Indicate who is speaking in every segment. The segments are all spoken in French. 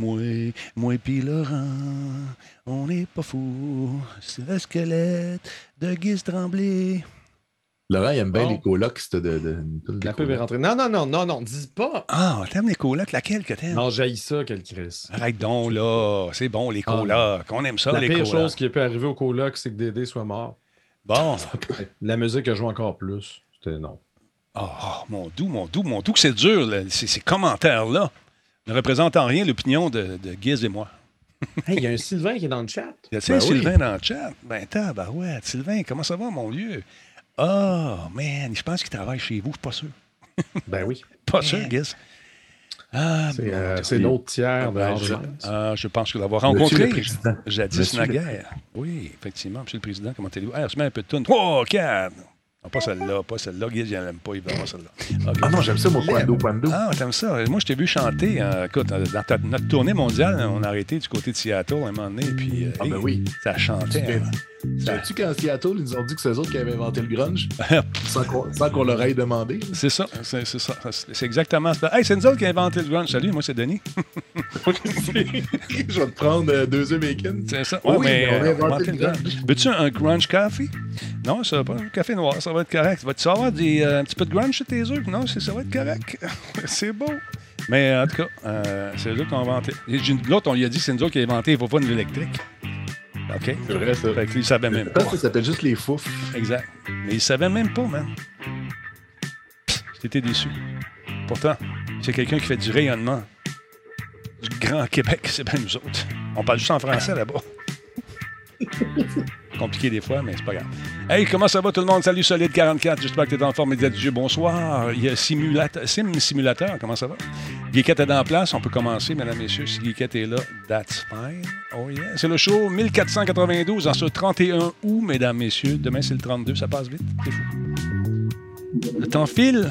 Speaker 1: Moi, moi pis Laurent, on n'est pas fou. C'est le squelette de Guise Tremblay.
Speaker 2: Laurent, il aime bien
Speaker 3: Bon.
Speaker 2: les colocs. De, de, de-
Speaker 3: La pub est rentrée. Non, non, non, non, non, dis pas.
Speaker 1: Ah, t'aimes les colocs, laquelle que t'aimes?
Speaker 3: Non, j'haïs ça, quel Chris.
Speaker 1: Arrête donc, là. C'est bon, les
Speaker 3: Ah.
Speaker 1: colocs. On aime ça,
Speaker 3: La
Speaker 1: les
Speaker 3: pire
Speaker 1: colocs.
Speaker 3: chose qui peut arriver au coloc, c'est que Dédé soit mort.
Speaker 1: Bon.
Speaker 3: La musique a joué encore plus. C'était non.
Speaker 1: Oh, mon doux, mon doux, mon doux, que c'est dur, là. Ces, ces commentaires-là ne représentent en rien l'opinion de, de Guise et moi.
Speaker 3: Hey, il y a un Sylvain qui est dans le chat.
Speaker 1: Y a-t-il
Speaker 2: Ben
Speaker 1: un
Speaker 2: oui.
Speaker 1: Sylvain dans le chat? Ben, tabarouette. Sylvain, comment ça va, mon vieux? Oh, man, je pense qu'il travaille chez vous, je suis pas sûr.
Speaker 3: Ben oui.
Speaker 1: Pas sûr, Guise. Ah,
Speaker 3: C'est
Speaker 1: mon
Speaker 3: euh, l'autre tiers de
Speaker 1: Ben, je, ah, je pense que l'avoir rencontré
Speaker 2: le Président.
Speaker 1: jadis naguère. Oui, effectivement, Monsieur le Président, comment allez-vous? Ah, on se met un peu de tune. Oh, quatre! Non, pas celle-là, pas celle-là. Guise, il n'aime pas, il veut pas celle-là.
Speaker 2: Ah non, j'aime ça, moi, Quando Quando.
Speaker 1: Ah, t'aimes ça? Moi, je t'ai vu chanter. euh, écoute, dans ta- notre tournée mondiale, on a arrêté du côté de Seattle à un moment donné, puis euh,
Speaker 2: Ah, ben oui.
Speaker 1: ça chantait. Hein. Ça-
Speaker 2: Sais-tu quand Seattle, ils nous ont dit que c'est eux autres qui avaient inventé le grunge? Sans qu'on sans qu'on leur ait demandé?
Speaker 1: C'est ça, c'est c'est ça. C'est exactement ça. Hey, c'est nous autres qui avons inventé le grunge. Salut, moi, c'est Denis.
Speaker 2: Je vais te prendre euh, deux œufs bacon.
Speaker 1: C'est ça.
Speaker 2: Oui,
Speaker 1: mais
Speaker 2: on a inventé le grunge.
Speaker 1: grunge. Veux-tu un grunge coffee? Non, ça va pas. Un café noir, ça va être correct. Vas-tu avoir des, euh, un petit peu de grunge chez tes œufs? Non, c'est- ça va être correct. c'est beau. Mais en tout cas, euh, c'est eux qui ont inventé. L'autre, on lui a dit que c'est nous autres qui avons inventé les faux électrique. OK?
Speaker 2: C'est vrai, ça.
Speaker 1: Fait il savait même
Speaker 2: Je
Speaker 1: pas.
Speaker 2: ça s'appelle juste les fouf.
Speaker 1: Exact. Mais il savait même pas, man. J'étais déçu. Pourtant, c'est quelqu'un qui fait du rayonnement. Du Grand Québec, c'est bien nous autres. On parle juste en français là-bas. Compliqué des fois, mais c'est pas grave. Hey, comment ça va tout le monde? Salut Solide 44, j'espère que tu es en forme médias du jeu. Bonsoir. Il y a Simulateur, Sim Simulateur, comment ça va? Guiquette est en place, on peut commencer, mesdames, messieurs. Si Guiquette est là, that's fine. Oh yeah. C'est le show 1492 en ce 31 août, mesdames, messieurs. Demain, c'est le 32, ça passe vite. Le temps file.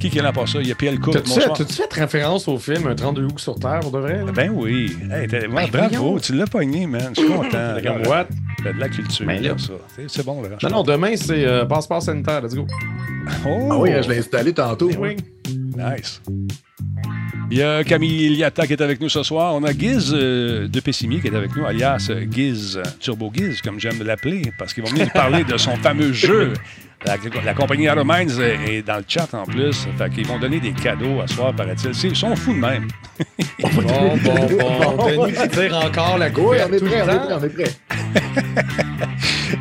Speaker 1: Qui qui là pour ça? Il y a Pierre Cook.
Speaker 3: T'as-tu fait, référence au film Un 32 août sur Terre, pour de vrai? là?
Speaker 1: Ben oui. Hey,
Speaker 3: Ben
Speaker 1: bravo, tu l'as pogné, man. Je suis content.
Speaker 3: Regarde, what?
Speaker 1: De la culture,
Speaker 3: Ben là.
Speaker 1: ça. C'est- bon, là.
Speaker 3: Non, non, demain, c'est euh, passeport sanitaire. Let's go.
Speaker 1: Oh!
Speaker 2: Ah oui, je l'ai installé tantôt.
Speaker 3: Eh oui.
Speaker 1: Nice. Il y a Camille Iliata qui est avec nous ce soir. On a Giz euh, de Pessimi qui est avec nous, alias Giz, Turbo Giz, comme j'aime l'appeler, parce qu'ils vont venir nous parler de son fameux jeu. La, la compagnie Aromines est dans le chat en plus. Fait qu'ils vont donner des cadeaux à soir, paraît-il. C'est- Ils sont fous de même.
Speaker 3: Bon, bon, bon. Denis tire encore la
Speaker 2: Oui,
Speaker 3: couverture
Speaker 2: on est prêt, on est prêt, on est prêt.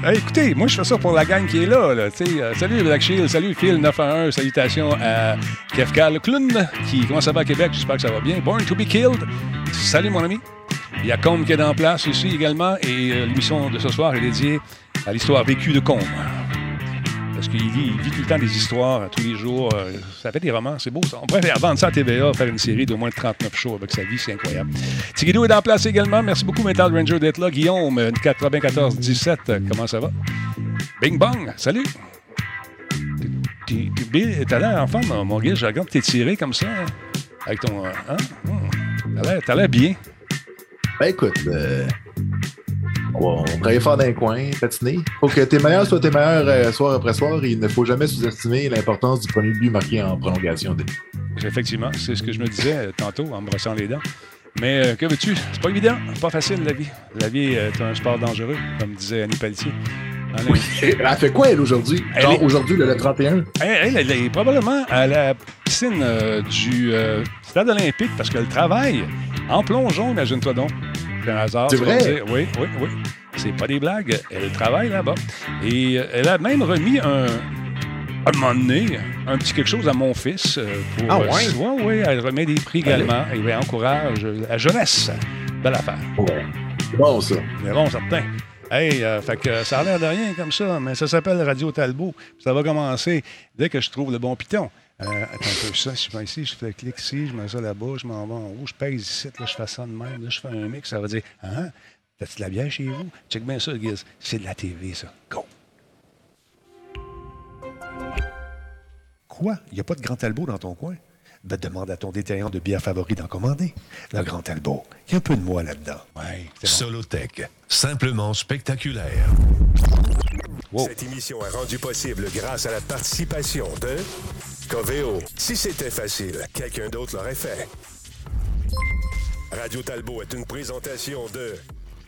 Speaker 1: Hey, écoutez, moi, je fais ça pour la gang qui est là. Euh, salut Black Shield, salut Phil 911, salutations à Kefka le clown, qui comment ça va à Québec, j'espère que ça va bien. Born to be killed, salut mon ami. Il y a Combe qui est en place ici également, et euh, l'émission de ce soir est dédiée à l'histoire vécue de Combe. Parce qu'il vit, tout le temps des histoires euh, tous les jours. euh, ça fait des romans, c'est beau ça. On pourrait vendre ça à TVA, faire une série d'au moins 39 shows avec sa vie, c'est incroyable. Tigidou est en place également. Merci beaucoup, Metal Ranger, d'être là. Guillaume, euh, 94-17, euh, comment ça va? Bing bong, salut! T'as l'air en forme, mon- gars. Je regarde t'es tiré comme ça. hein, Avec ton. Hein? L'air- T'as l'air bien.
Speaker 2: Ben écoute, euh, on va on travaille fort dans les coins, patiner. Faut que tes meilleurs soient tes meilleurs euh, soir après soir et il ne faut jamais sous-estimer l'importance du premier but marqué en prolongation.
Speaker 1: Effectivement, c'est ce que je me disais euh, tantôt en me brossant les dents. Mais euh, que veux-tu? C'est pas évident, c'est pas facile la vie. La vie est un sport dangereux, comme disait Annie Pelletier. Annie-
Speaker 2: Et Elle fait quoi, elle, aujourd'hui?
Speaker 1: Elle est-
Speaker 2: aujourd'hui, le, le 31?
Speaker 1: Elle, elle, elle est probablement à la piscine euh, du euh, stade olympique parce qu'elle travaille en plongeon, imagine-toi donc. C'est un hasard.
Speaker 2: C'est vrai?
Speaker 1: dire. Oui, oui, oui. C'est pas des blagues. Elle travaille là-bas. Et euh, elle a même remis un. À un moment donné, un petit quelque chose à mon fils. euh, pour,
Speaker 3: Ah
Speaker 1: euh,
Speaker 3: ouais?
Speaker 1: oui, oui, elle remet des prix également. Et elle encourage la jeunesse. Belle affaire.
Speaker 2: Ouais. C'est bon, ça.
Speaker 1: Mais bon, certain. Hey, euh, fait que ça a l'air de rien comme ça, mais ça s'appelle Radio Talbot. Ça va commencer dès que je trouve le bon piton. Euh, attends un peu, ça, je vais ici, je fais clic ici, je mets ça là-bas, je m'en vais en haut, je pèse ici, là, je fais ça de même, là, je fais un mix, ça va dire Hein? T'as-tu de la bière chez vous? Check bien ça, Giz. C'est de la TV, ça. Go!
Speaker 4: Quoi? Il n'y a pas de Grand Talbot dans ton coin? Ben, demande à ton détaillant de bière favori d'en commander. Le Grand Talbot. Il y a un peu de moi là-dedans.
Speaker 1: Ouais, bon.
Speaker 5: Solotech, simplement spectaculaire.
Speaker 1: Wow.
Speaker 6: Cette émission est rendue possible grâce à la participation de Coveo. Si c'était facile, quelqu'un d'autre l'aurait fait. Radio Talbot est une présentation de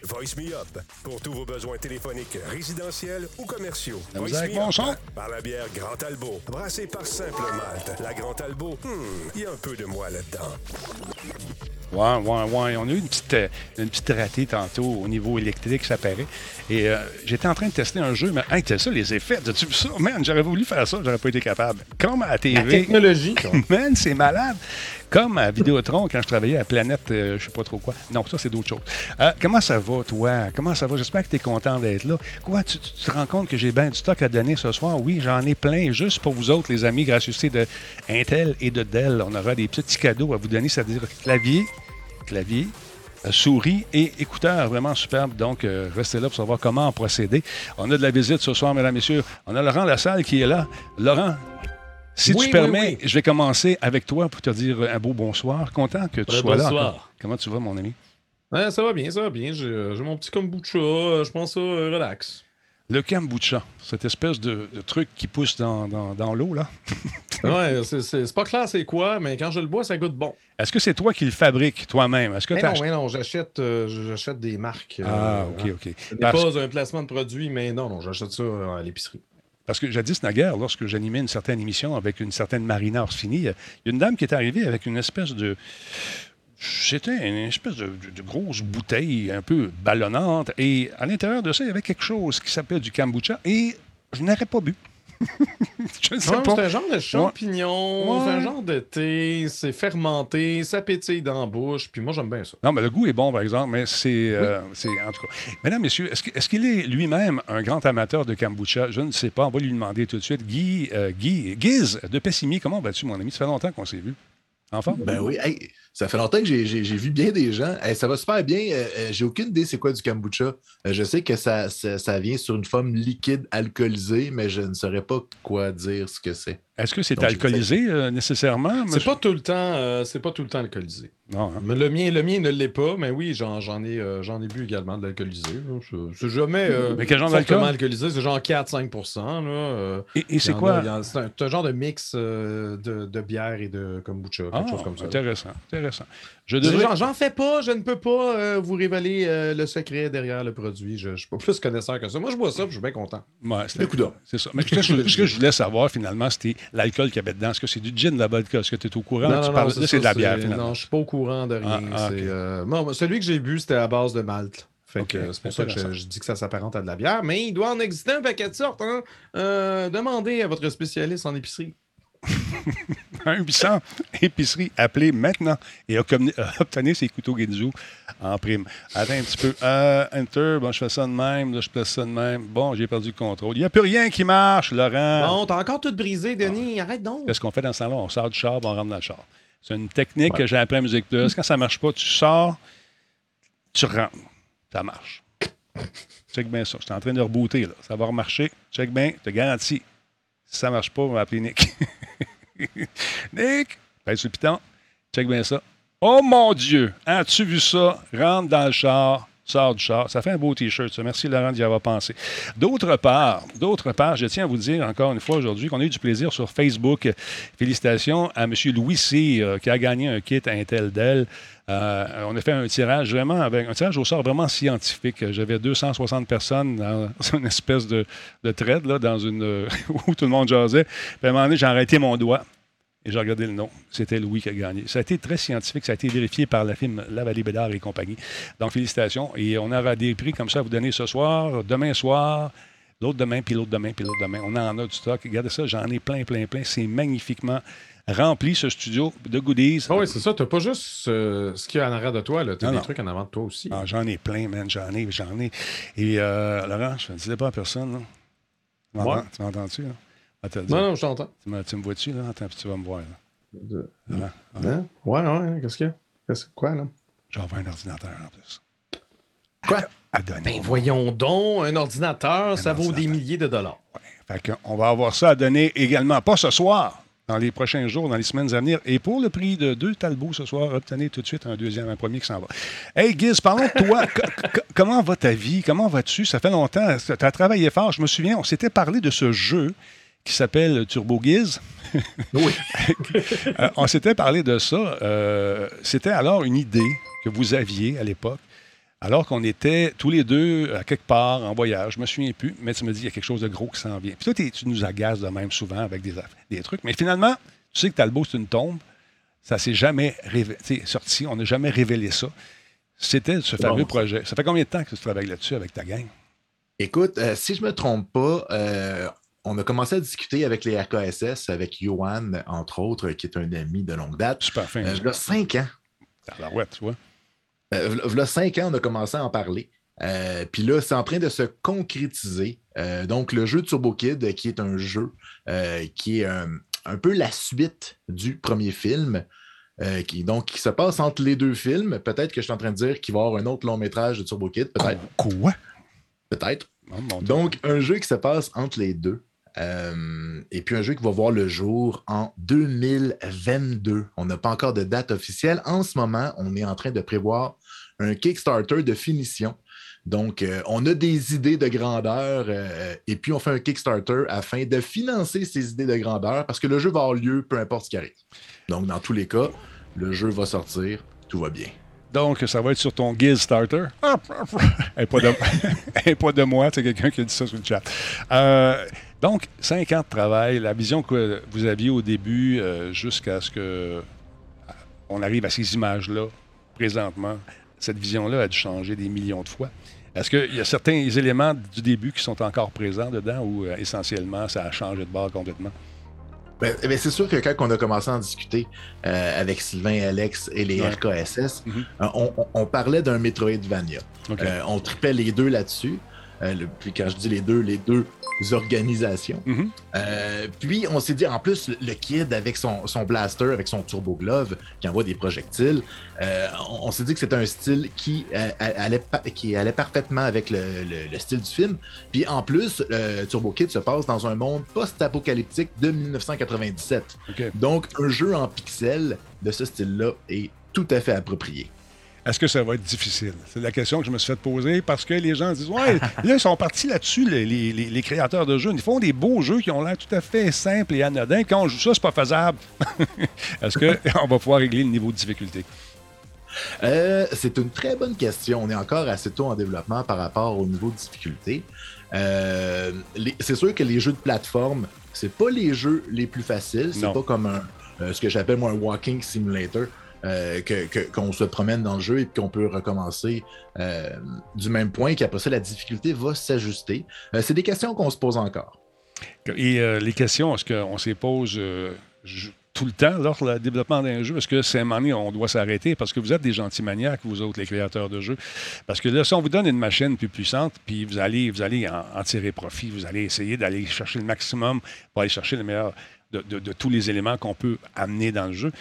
Speaker 6: Voice Me Up pour tous vos besoins téléphoniques, résidentiels ou commerciaux.
Speaker 1: La
Speaker 6: Voice Me
Speaker 1: mon
Speaker 6: Up
Speaker 1: son.
Speaker 6: par la bière Grand Talbot, brassée par Simple Malte. La Grand Talbot, hmm, il y a un peu de moi là-dedans.
Speaker 1: Ouais, ouais, ouais. On a eu une petite, euh, une petite ratée tantôt au niveau électrique, ça paraît. Et euh, j'étais en train de tester un jeu, mais hey, t'as ça, les effets? As-tu vu ça? Man, j'aurais voulu faire ça, j'aurais pas été capable. Comme à la
Speaker 3: La
Speaker 1: TV.
Speaker 3: technologie. quoi.
Speaker 1: Man, c'est malade. Comme à Vidéotron, quand je travaillais à Planète, euh, je sais pas trop quoi. Non, ça, c'est d'autres choses. Euh, comment ça va, toi? Comment ça va? J'espère que tu es content d'être là. Quoi, tu, te rends compte que j'ai bien du stock à donner ce soir? Oui, j'en ai plein, juste pour vous autres, les amis, gracieuseté de Intel et de Dell. On aura des petits cadeaux à vous donner, c'est-à-dire clavier, clavier, euh, souris et écouteurs vraiment superbes. Donc, euh, restez là pour savoir comment en procéder. On a de la visite ce soir, mesdames, messieurs. On a Laurent Lassalle qui est là. Laurent, si
Speaker 3: Oui,
Speaker 1: tu
Speaker 3: oui,
Speaker 1: permets,
Speaker 3: oui.
Speaker 1: je vais commencer avec toi pour te dire un beau bonsoir. Content que tu
Speaker 3: Ouais,
Speaker 1: sois là.
Speaker 3: bonsoir.
Speaker 1: Comment tu vas, mon ami?
Speaker 3: Ouais, ça va bien, ça va bien. J'ai euh, mon petit kombucha. euh, Je pense ça euh, relax.
Speaker 1: Le kombucha, cette espèce de, de truc qui pousse dans, dans- dans l'eau, là.
Speaker 3: Ouais, c'est- pas clair c'est quoi, mais quand je le bois, ça goûte bon.
Speaker 1: Est-ce que c'est toi qui le fabriques toi-même? Est-ce que
Speaker 3: Mais
Speaker 1: t'as
Speaker 3: non,
Speaker 1: acheté-
Speaker 3: mais non, j'achète euh, des marques. euh,
Speaker 1: Ah, OK,
Speaker 3: hein.
Speaker 1: OK.
Speaker 3: Ce n'est
Speaker 1: Parce,
Speaker 3: pas un placement de produit, mais non, non, j'achète ça à l'épicerie.
Speaker 1: Parce que jadis, naguère, lorsque j'animais une certaine émission avec une certaine Marina Orsini, il y a une dame qui est arrivée avec une espèce de... C'était une espèce de grosse bouteille un peu ballonnante. Et à l'intérieur de ça, il y avait quelque chose qui s'appelait du kombucha. Et je n'aurais pas bu. je ne sais
Speaker 3: Ouais,
Speaker 1: pas.
Speaker 3: c'est un genre de champignon,
Speaker 1: Ouais.
Speaker 3: c'est un genre de thé, c'est fermenté, ça pétille dans la bouche, puis moi j'aime bien ça.
Speaker 1: Non, mais le goût est bon, par exemple, mais c'est. euh, c'est- en tout cas. Mesdames, messieurs, est-ce que- est-ce qu'il est, lui-même un grand amateur de kombucha? Je ne sais pas. On va lui demander tout de suite. Guy, euh, Guy, Guiz de Pessimi, comment vas-tu, mon ami? Ça fait longtemps qu'on s'est vu. En forme?
Speaker 2: Ben oui, hey, ça fait longtemps que j'ai- vu bien des gens. Hey, ça va super bien. Euh, euh, j'ai aucune idée c'est quoi du kombucha. Euh, je sais que ça, ça, ça vient sur une forme liquide alcoolisée, mais je ne saurais pas quoi dire ce que c'est.
Speaker 1: Est-ce que c'est alcoolisé euh, nécessairement?
Speaker 3: C'est
Speaker 1: monsieur?
Speaker 3: pas tout le temps, euh, c'est pas tout le temps alcoolisé.
Speaker 1: Non, hein?
Speaker 3: Mais le mien, le mien ne l'est pas, mais oui, j'en ai, euh, j'en ai bu également de l'alcoolisé. C'est- jamais. euh,
Speaker 1: Mais quel genre d'alcool?
Speaker 3: alcoolisé, c'est genre 4-5%. là, euh,
Speaker 1: Et, c'est quoi?
Speaker 3: C'est un, genre de mix euh, de, de bière et de kombucha, quelque
Speaker 1: Ah,
Speaker 3: chose comme ça.
Speaker 1: intéressant, intéressant. Je
Speaker 3: Je-
Speaker 1: devrais...
Speaker 3: J'en fais pas, je ne peux pas euh, vous révéler euh, le secret derrière le produit. Je, je suis pas plus connaisseur que ça. Moi, je bois ça, je suis bien content.
Speaker 1: Ouais, c'était-
Speaker 2: Écoute donc.
Speaker 1: c'est ça. Mais ce que, je, ce que je voulais savoir, finalement, c'était l'alcool qu'il y avait dedans. Est-ce que c'est du gin, la vodka? Est-ce que tu es au courant? tu parles...
Speaker 3: c'est
Speaker 1: Là, c'est de la bière, finalement.
Speaker 3: Non, je suis pas au courant de rien.
Speaker 1: Ah, ah,
Speaker 3: c'est, euh, non, celui que j'ai bu, c'était à base de malt. Fait
Speaker 1: Ok,
Speaker 3: que, c'est pour ça que je, je dis que ça s'apparente à de la bière, mais il doit en exister un paquet de sortes. Hein? Euh, demandez à votre spécialiste en épicerie.
Speaker 1: 1 800 épicerie. Appelez maintenant et obtenez, euh, obtenez ces couteaux Ginzu en prime. Attends un petit peu. Euh, enter. Bon, je fais ça de même. Là, je place ça de même. Bon, j'ai perdu le contrôle. Il n'y a plus rien qui marche, Laurent.
Speaker 3: Bon, t'as encore tout brisé, Denis. Arrête donc.
Speaker 1: Qu'est-ce qu'on fait dans ce temps-là? On sort du char, on rentre dans le char. C'est une technique que j'ai appris à Musique Plus. Quand ça ne marche pas, tu sors, tu rentres. Ça marche. Check bien ça. Je suis en train de rebooter. Là. Ça va remarcher. Check bien. Je te garantis. Si ça ne marche pas, on va appeler Nick. Nick, pèse sur le piton. Check bien ça. Oh mon Dieu! As-tu vu ça? Rentre dans le char, sors du char. Ça fait un beau T-shirt. Merci Laurent d'y avoir pensé. D'autre part, d'autre part, je tiens à vous dire encore une fois aujourd'hui qu'on a eu du plaisir sur Facebook. Félicitations à M. Louis C. euh, qui a gagné un kit Intel Dell. Euh, on a fait un tirage vraiment avec un tirage au sort vraiment scientifique. J'avais 260 personnes dans une espèce de, de là, dans une où tout le monde jasait. Puis à un moment donné, j'ai arrêté mon doigt. Et j'ai regardé le nom. C'était Louis qui a gagné. Ça a été très scientifique. Ça a été vérifié par la firme La Vallée Bédard et compagnie. Donc, félicitations. Et on aura des prix comme ça à vous donner ce soir, demain soir, l'autre demain, puis l'autre demain, puis l'autre demain. On en a du stock. Regardez ça, j'en ai plein, plein, plein. C'est magnifiquement rempli, ce studio de goodies.
Speaker 3: Ah oui, c'est ça. T'as pas juste euh, ce qu'il y a en arrière de toi. T'as
Speaker 1: Non,
Speaker 3: des
Speaker 1: non.
Speaker 3: trucs en avant de toi aussi.
Speaker 1: Ah, j'en ai plein, man. J'en ai, j'en ai. Et euh, Laurent, je ne disais pas à personne. Là. Tu tu m'entends-tu? Là?
Speaker 3: Non, non, je t'entends.
Speaker 1: Tu me, tu me vois-tu? Là? Attends, puis tu vas me voir. Là.
Speaker 3: De-
Speaker 1: Voilà. Voilà.
Speaker 3: Hein? Ouais, ouais, qu'est-ce qu'il y a? Qu'est-ce- Quoi, là?
Speaker 1: J'envoie un ordinateur en plus.
Speaker 2: Quoi?
Speaker 1: À donner.
Speaker 3: Ben voyons donc, un ordinateur, ça vaut des milliers de dollars.
Speaker 1: Fait que on va avoir ça à donner également, pas ce soir, dans les prochains jours, dans les semaines à venir. Et pour le prix de deux Talbots ce soir, obtenez tout de suite un deuxième, un premier qui s'en va. Hey Giz, parlons de toi. Co- co- comment va ta vie? Comment vas-tu? Ça fait longtemps. Tu as travaillé fort. Je me souviens, on s'était parlé de ce jeu qui s'appelle Turbo Giz.
Speaker 2: Oui.
Speaker 1: Euh, on s'était parlé de ça. Euh, C'était alors une idée que vous aviez à l'époque, alors qu'on était tous les deux à quelque part en voyage. Je me souviens plus, mais tu me dis qu'il y a quelque chose de gros qui s'en vient. Puis toi, tu nous agaces de même souvent avec des, des trucs. Mais finalement, tu sais que Talbot, c'est une tombe. Ça s'est jamais sorti. On n'a jamais révélé ça. C'était ce fameux
Speaker 2: bon.
Speaker 1: projet. Ça fait combien de temps que tu travailles là-dessus avec ta gang?
Speaker 2: Écoute, euh, si je me trompe pas, euh, on a commencé à discuter avec les RKSS, avec Johan, entre autres, qui est un ami de longue date.
Speaker 1: Super fin.
Speaker 2: Euh, il y a cinq ans.
Speaker 1: Tabarouette, tu vois.
Speaker 2: Euh, v'là- cinq ans, on a commencé à en parler. Euh, Puis là, c'est en train de se concrétiser. Euh, donc, le jeu Turbo Kid, qui est un jeu euh, qui est un, un peu la suite du premier film, euh, qui, donc, qui se passe entre les deux films. Peut-être que je suis en train de dire qu'il va y avoir un autre long métrage de Turbo Kid, peut-être.
Speaker 1: Quoi?
Speaker 2: Peut-être.
Speaker 1: Oh.
Speaker 2: Donc, un jeu qui se passe entre les deux. Euh, et puis un jeu qui va voir le jour en 2022. On n'a pas encore de date officielle. En ce moment, on est en train de prévoir un Kickstarter de finition. Donc, euh, on a des idées de grandeur euh, et puis on fait un Kickstarter afin de financer ces idées de grandeur parce que le jeu va avoir lieu peu importe ce qui arrive. Donc, dans tous les cas, le jeu va sortir, tout va bien.
Speaker 1: Donc, ça va être sur ton Giz Starter. Et pas de, et pas de moi, c'est quelqu'un qui a dit ça sur le chat. Donc, cinq ans de travail, la vision que vous aviez au début euh, jusqu'à ce que euh, on arrive à ces images-là, présentement, cette vision-là a dû changer des millions de fois. Est-ce qu'il y a certains éléments du début qui sont encore présents dedans ou euh, essentiellement ça a changé de bord complètement?
Speaker 2: Ben, ben, c'est sûr que quand on a commencé à en discuter euh, avec Sylvain, Alex et les
Speaker 1: Ouais.
Speaker 2: RKSS,
Speaker 1: Mhm.
Speaker 2: on, parlait d'un Metroidvania. Euh, on tripait les deux là-dessus. Euh, le- puis quand je dis les deux, les deux organisations.
Speaker 1: Mhm.
Speaker 2: Euh, puis on s'est dit, en plus, le, kid avec son, son blaster, avec son turbo glove qui envoie des projectiles, euh, on, on s'est dit que c'était un style qui, euh, allait, pa- qui allait parfaitement avec le, le- le style du film. Puis en plus, Turbo Kid se passe dans un monde post-apocalyptique de 1997.
Speaker 1: OK.
Speaker 2: Donc, un jeu en pixels de ce style-là est tout à fait approprié.
Speaker 1: Est-ce que ça va être difficile? C'est la question que je me suis fait poser parce que les gens disent Ouais, là, ils sont partis là-dessus, les, les- les- les créateurs de jeux. Ils font des beaux jeux qui ont l'air tout à fait simples et anodins. Quand on joue ça, c'est pas faisable. Est-ce qu'on va pouvoir régler le niveau de difficulté?
Speaker 2: Euh, c'est une très bonne question. On est encore assez tôt en développement par rapport au niveau de difficulté. Euh, c'est sûr que les jeux de plateforme, c'est pas les jeux les plus faciles. C'est pas comme un, euh, ce que j'appelle moi un walking simulator. Euh, qu'on se promène dans le jeu et qu'on peut recommencer euh, du même point, qu'après ça, la difficulté va s'ajuster. Euh, c'est des questions qu'on se pose encore.
Speaker 1: Et les questions, est-ce qu'on s'y pose tout le temps lors du développement d'un jeu? Est-ce que c'est un moment on doit s'arrêter? Parce que vous êtes des gentils maniaques, vous autres, les créateurs de jeux? Parce que là, si on vous donne une machine plus puissante, puis vous allez, vous allez en, tirer profit, vous allez essayer d'aller chercher le maximum pour aller chercher le meilleur de tous les éléments qu'on peut amener dans le jeu.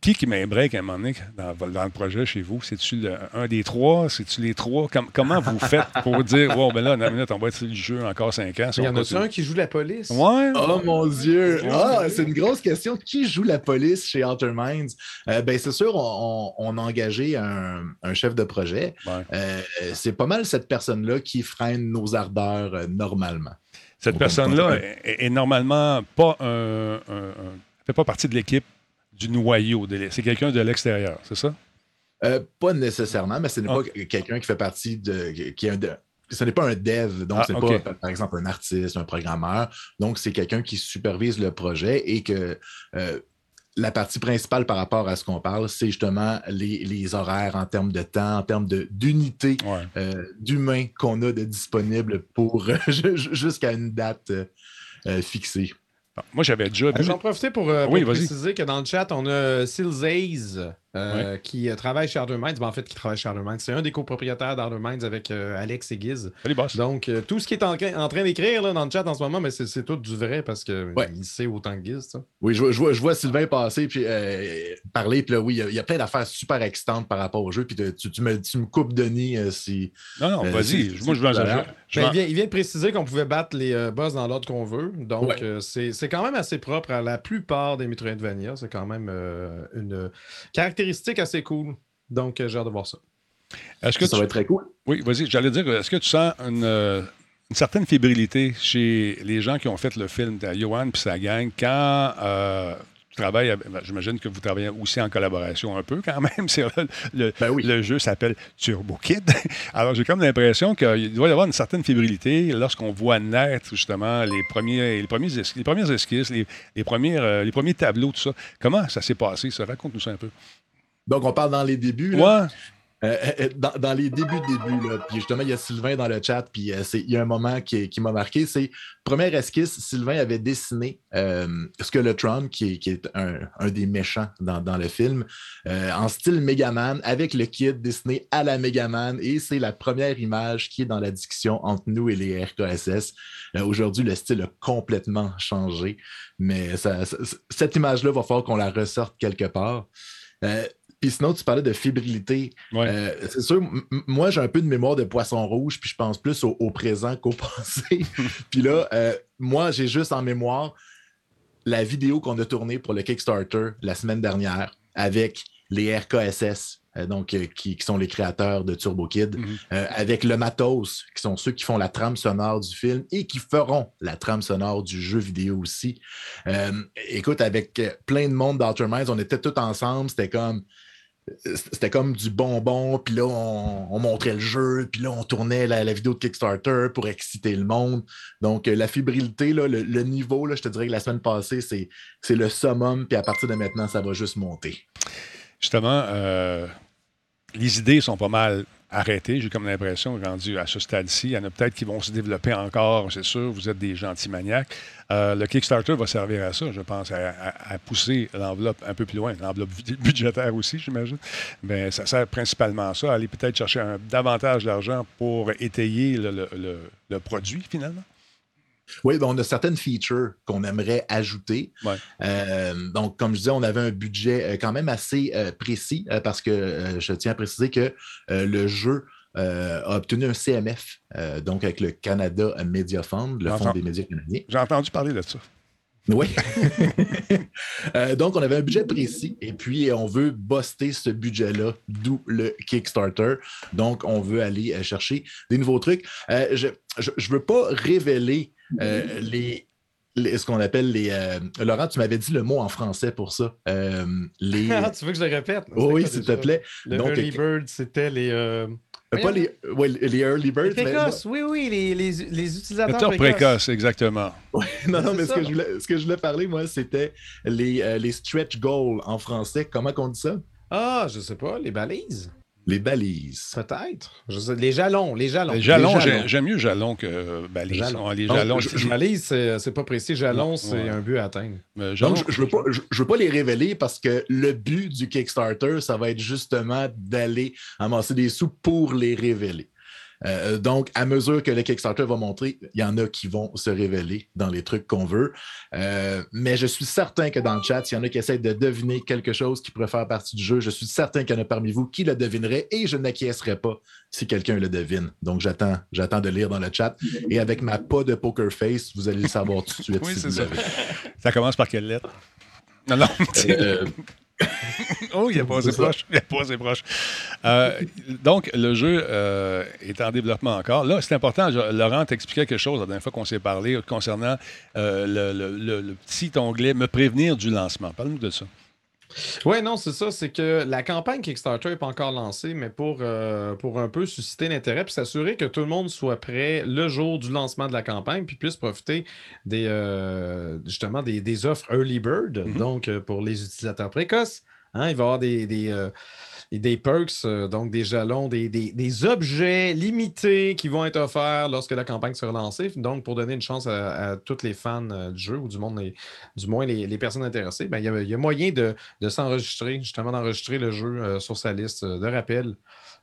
Speaker 1: Qui qui met un break à un moment donné dans, dans le projet chez vous? C'est-tu le- un des trois? C'est-tu les trois? Com- comment vous faites pour dire, wow, ben là, dans une minute, on va être sur le jeu encore cinq ans?
Speaker 3: Il y en a un qui joue la police?
Speaker 1: Ouais.
Speaker 2: Oh mon Dieu! Ah, c'est une grosse question. Qui joue la police chez Outer Minds? Euh, ben, c'est sûr, on, a engagé un, un chef de projet.
Speaker 1: Ouais.
Speaker 2: Euh, c'est pas mal cette personne-là qui freine nos ardeurs euh, normalement.
Speaker 1: Cette
Speaker 2: On
Speaker 1: personne-là est normalement pas un, un- un- fait pas partie de l'équipe du noyau. C'est quelqu'un de l'extérieur, c'est ça?
Speaker 2: Euh, pas nécessairement, mais ce n'est
Speaker 1: Ah.
Speaker 2: pas quelqu'un qui fait partie de. qui est un de- ce n'est pas un dev, donc
Speaker 1: Ah,
Speaker 2: c'est
Speaker 1: ok.
Speaker 2: pas, par exemple, un artiste, un programmeur. Donc, c'est quelqu'un qui supervise le projet et que euh, la partie principale par rapport à ce qu'on parle, c'est justement les, les horaires en termes de temps, en termes d'unité
Speaker 1: Ouais.
Speaker 2: euh, d'humains qu'on a de disponible pour jusqu'à une date fixée.
Speaker 1: Ah, Moi, j'avais déjà
Speaker 3: Euh,
Speaker 1: vu.
Speaker 3: J'en profite pour, euh, pour préciser que dans le chat, on a Silzaze euh, qui euh, travaille chez Outer Minds. Ben, en fait, qui travaille chez Outer Minds. C'est un des copropriétaires d'Outer Minds avec euh, Alex et
Speaker 1: boss.
Speaker 3: Donc, euh, tout ce qui est en, en train d'écrire dans le chat en ce moment, mais c'est tout du vrai parce qu'il
Speaker 2: Ouais.
Speaker 3: sait autant que Giz. ça.
Speaker 2: Oui, je, vois- je vois, je vois Sylvain passer puis euh, parler, puis là, oui, il y a- il y, a plein d'affaires super excitantes par rapport au jeu, puis te- tu, tu me, tu me coupes Denis euh, si.
Speaker 1: Non, non,
Speaker 2: Euh,
Speaker 1: vas-y. Moi, je veux en
Speaker 3: Ben, il, vient, il vient de préciser qu'on pouvait battre les euh, boss dans l'ordre qu'on veut. Donc,
Speaker 2: Ouais.
Speaker 3: euh, c'est c'est quand même assez propre à la plupart des Metroidvania. C'est quand même euh, une caractéristique assez cool. Donc, euh, j'ai hâte de voir ça.
Speaker 1: Est-ce que
Speaker 2: ça
Speaker 1: tu...
Speaker 2: va être très cool.
Speaker 1: Oui, vas-y. J'allais dire, est-ce que tu sens une, euh, une certaine fébrilité chez les gens qui ont fait le film de Johan et sa gang quand euh, tu travailles, avec- ben, j'imagine que vous travaillez aussi en collaboration un peu quand même. C'est le, le-
Speaker 2: Ben oui.
Speaker 1: le jeu s'appelle Turbo Kid. Alors, j'ai comme l'impression qu'il doit y avoir une certaine fébrilité lorsqu'on voit naître justement les, premiers, les, premiers es- les premières esquisses, les, les, premières, euh, les premiers tableaux, tout ça. Comment ça s'est passé, ça? Raconte-nous ça un peu.
Speaker 2: Donc, on parle dans les débuts. là.
Speaker 1: Ouais,
Speaker 2: Euh, euh, dans, dans les débuts, débuts, là, puis justement, il y a Sylvain dans le chat, puis euh, il y a un moment qui, qui m'a marqué, c'est première esquisse, Sylvain avait dessiné euh, Skeletron, qui est, qui est un, un des méchants dans, dans le film, euh, en style Megaman, avec le kit dessiné à la Megaman, et c'est la première image qui est dans la discussion entre nous et les RKSS. Euh, Aujourd'hui, le style a complètement changé, mais ça- ça- cette image-là, va falloir qu'on la ressorte quelque part. Euh, puis sinon, tu parlais de fébrilité.
Speaker 1: ouais.
Speaker 2: Euh, c'est sûr, moi, j'ai un peu de mémoire de poisson rouge, puis je pense plus au, au présent qu'au passé. puis là, euh, moi, j'ai juste en mémoire la vidéo qu'on a tournée pour le Kickstarter la semaine dernière avec les RKSS, euh, donc, euh, qui, qui sont les créateurs de Turbo Kid,
Speaker 1: Mhm.
Speaker 2: euh, avec le Matos, qui sont ceux qui font la trame sonore du film et qui feront la trame sonore du jeu vidéo aussi. Écoute, avec plein de monde d'Outer on était tous ensemble, c'était comme c'était comme du bonbon, puis là, on, on montrait le jeu, puis là, on tournait la, vidéo de Kickstarter pour exciter le monde. Donc, euh, la fébrilité, là, le, niveau, là, je te dirais que la semaine passée, c'est c'est le summum, puis à partir de maintenant, ça va juste monter.
Speaker 1: Justement, euh, les idées sont pas mal arrêtées. J'ai comme l'impression, rendu à ce stade-ci, il y en a peut-être qui vont se développer encore, c'est sûr. Vous êtes des gentils maniaques. Euh, le Kickstarter va servir à ça, je pense, à, pousser l'enveloppe un peu plus loin, l'enveloppe bu- budgétaire aussi, j'imagine. Mais ça sert principalement à ça, aller peut-être chercher davantage d'argent pour étayer le produit, finalement.
Speaker 2: Oui, ben, on a certaines features qu'on aimerait ajouter.
Speaker 1: Ouais.
Speaker 2: Euh, donc, comme je disais, on avait un budget euh, quand même assez euh, précis parce que je tiens à préciser que le jeu euh, a obtenu un CMF, euh, donc avec le Canada Media Fund, le. Fonds des médias canadiens.
Speaker 1: J'ai entendu parler de ça.
Speaker 2: Oui. Euh, donc, on avait un budget précis et puis on veut buster ce budget-là, d'où le Kickstarter. Donc, on veut aller chercher des nouveaux trucs. Je ne veux pas révéler euh, les, les- ce qu'on appelle les. euh, Laurent, tu m'avais dit le mot en français pour ça. Euh, les.
Speaker 3: Ah, tu veux que je le répète?
Speaker 2: Oh oui,
Speaker 3: C'était
Speaker 2: s'il te plaît.
Speaker 3: Le
Speaker 2: Donc,
Speaker 3: Early Bird, c'était les. euh,
Speaker 2: pas les, ouais, les early birds.
Speaker 3: les
Speaker 2: mais-
Speaker 3: précoces, oui, oui, les, les, les utilisateurs précoces.
Speaker 1: précoce, exactement.
Speaker 2: non, non, mais ce que, je voulais, ce que je voulais parler, moi, c'était les, euh, les stretch goals en français. Comment qu'on dit ça?
Speaker 3: Ah, je sais pas, les balises,
Speaker 2: Les balises.
Speaker 3: peut-être. Je sais- Les jalons, les jalons.
Speaker 1: Les jalons,
Speaker 2: jalons.
Speaker 1: j'aime mieux jalon que euh, balise.
Speaker 3: Jalons.
Speaker 1: Les
Speaker 2: Donc,
Speaker 1: jalons,
Speaker 2: je-
Speaker 3: Balise, c'est c'est pas précis. Jalon,
Speaker 1: Non,
Speaker 3: c'est
Speaker 1: ouais.
Speaker 3: un but à atteindre.
Speaker 1: euh, jalon,
Speaker 2: Donc, je ne veux, pas- je- je veux pas les révéler parce que le but du Kickstarter, ça va être justement d'aller amasser des sous pour les révéler. Euh, donc, à mesure que le Kickstarter va montrer, il y en a qui vont se révéler dans les trucs qu'on veut. Euh, mais je suis certain que dans le chat, il y en a qui essaient de deviner quelque chose qui pourrait faire partie du jeu. Je suis certain qu'il y en a parmi vous qui le devinerait et je n'acquiescerai pas si quelqu'un le devine. Donc, j'attends, j'attends de lire dans le chat. Et avec ma pas de poker face, vous allez le savoir tout de suite.
Speaker 1: Oui,
Speaker 2: si
Speaker 1: c'est
Speaker 2: vous
Speaker 1: ça.
Speaker 2: l'avez.
Speaker 1: Ça commence par quelle lettre? Non, non.
Speaker 2: Euh,
Speaker 1: oh, il a pas assez
Speaker 2: c'est ça.
Speaker 1: proche. Il a pas assez proche. Euh, donc, le jeu euh, est en développement encore. Là, c'est important. je- Laurent t'expliquait quelque chose la dernière fois qu'on s'est parlé concernant euh, le, le- le- le petit onglet Me prévenir du lancement. Parle-nous de ça.
Speaker 3: Oui, non, c'est ça. C'est que la campagne Kickstarter n'est pas encore lancée, mais pour, euh, pour un peu susciter l'intérêt puis s'assurer que tout le monde soit prêt le jour du lancement de la campagne puis puisse profiter des, euh, justement des, des offres Early Bird,
Speaker 1: Mhm.
Speaker 3: donc euh, pour les utilisateurs précoces. Hein, il va y avoir des, des, euh, des perks, euh, donc des jalons, des, objets limités qui vont être offerts lorsque la campagne sera lancée. Donc, pour donner une chance à, tous les fans euh, du jeu ou du monde, les- du moins les, personnes intéressées, ben, il y a- moyen de, de s'enregistrer, justement d'enregistrer le jeu euh, sur sa liste de rappel.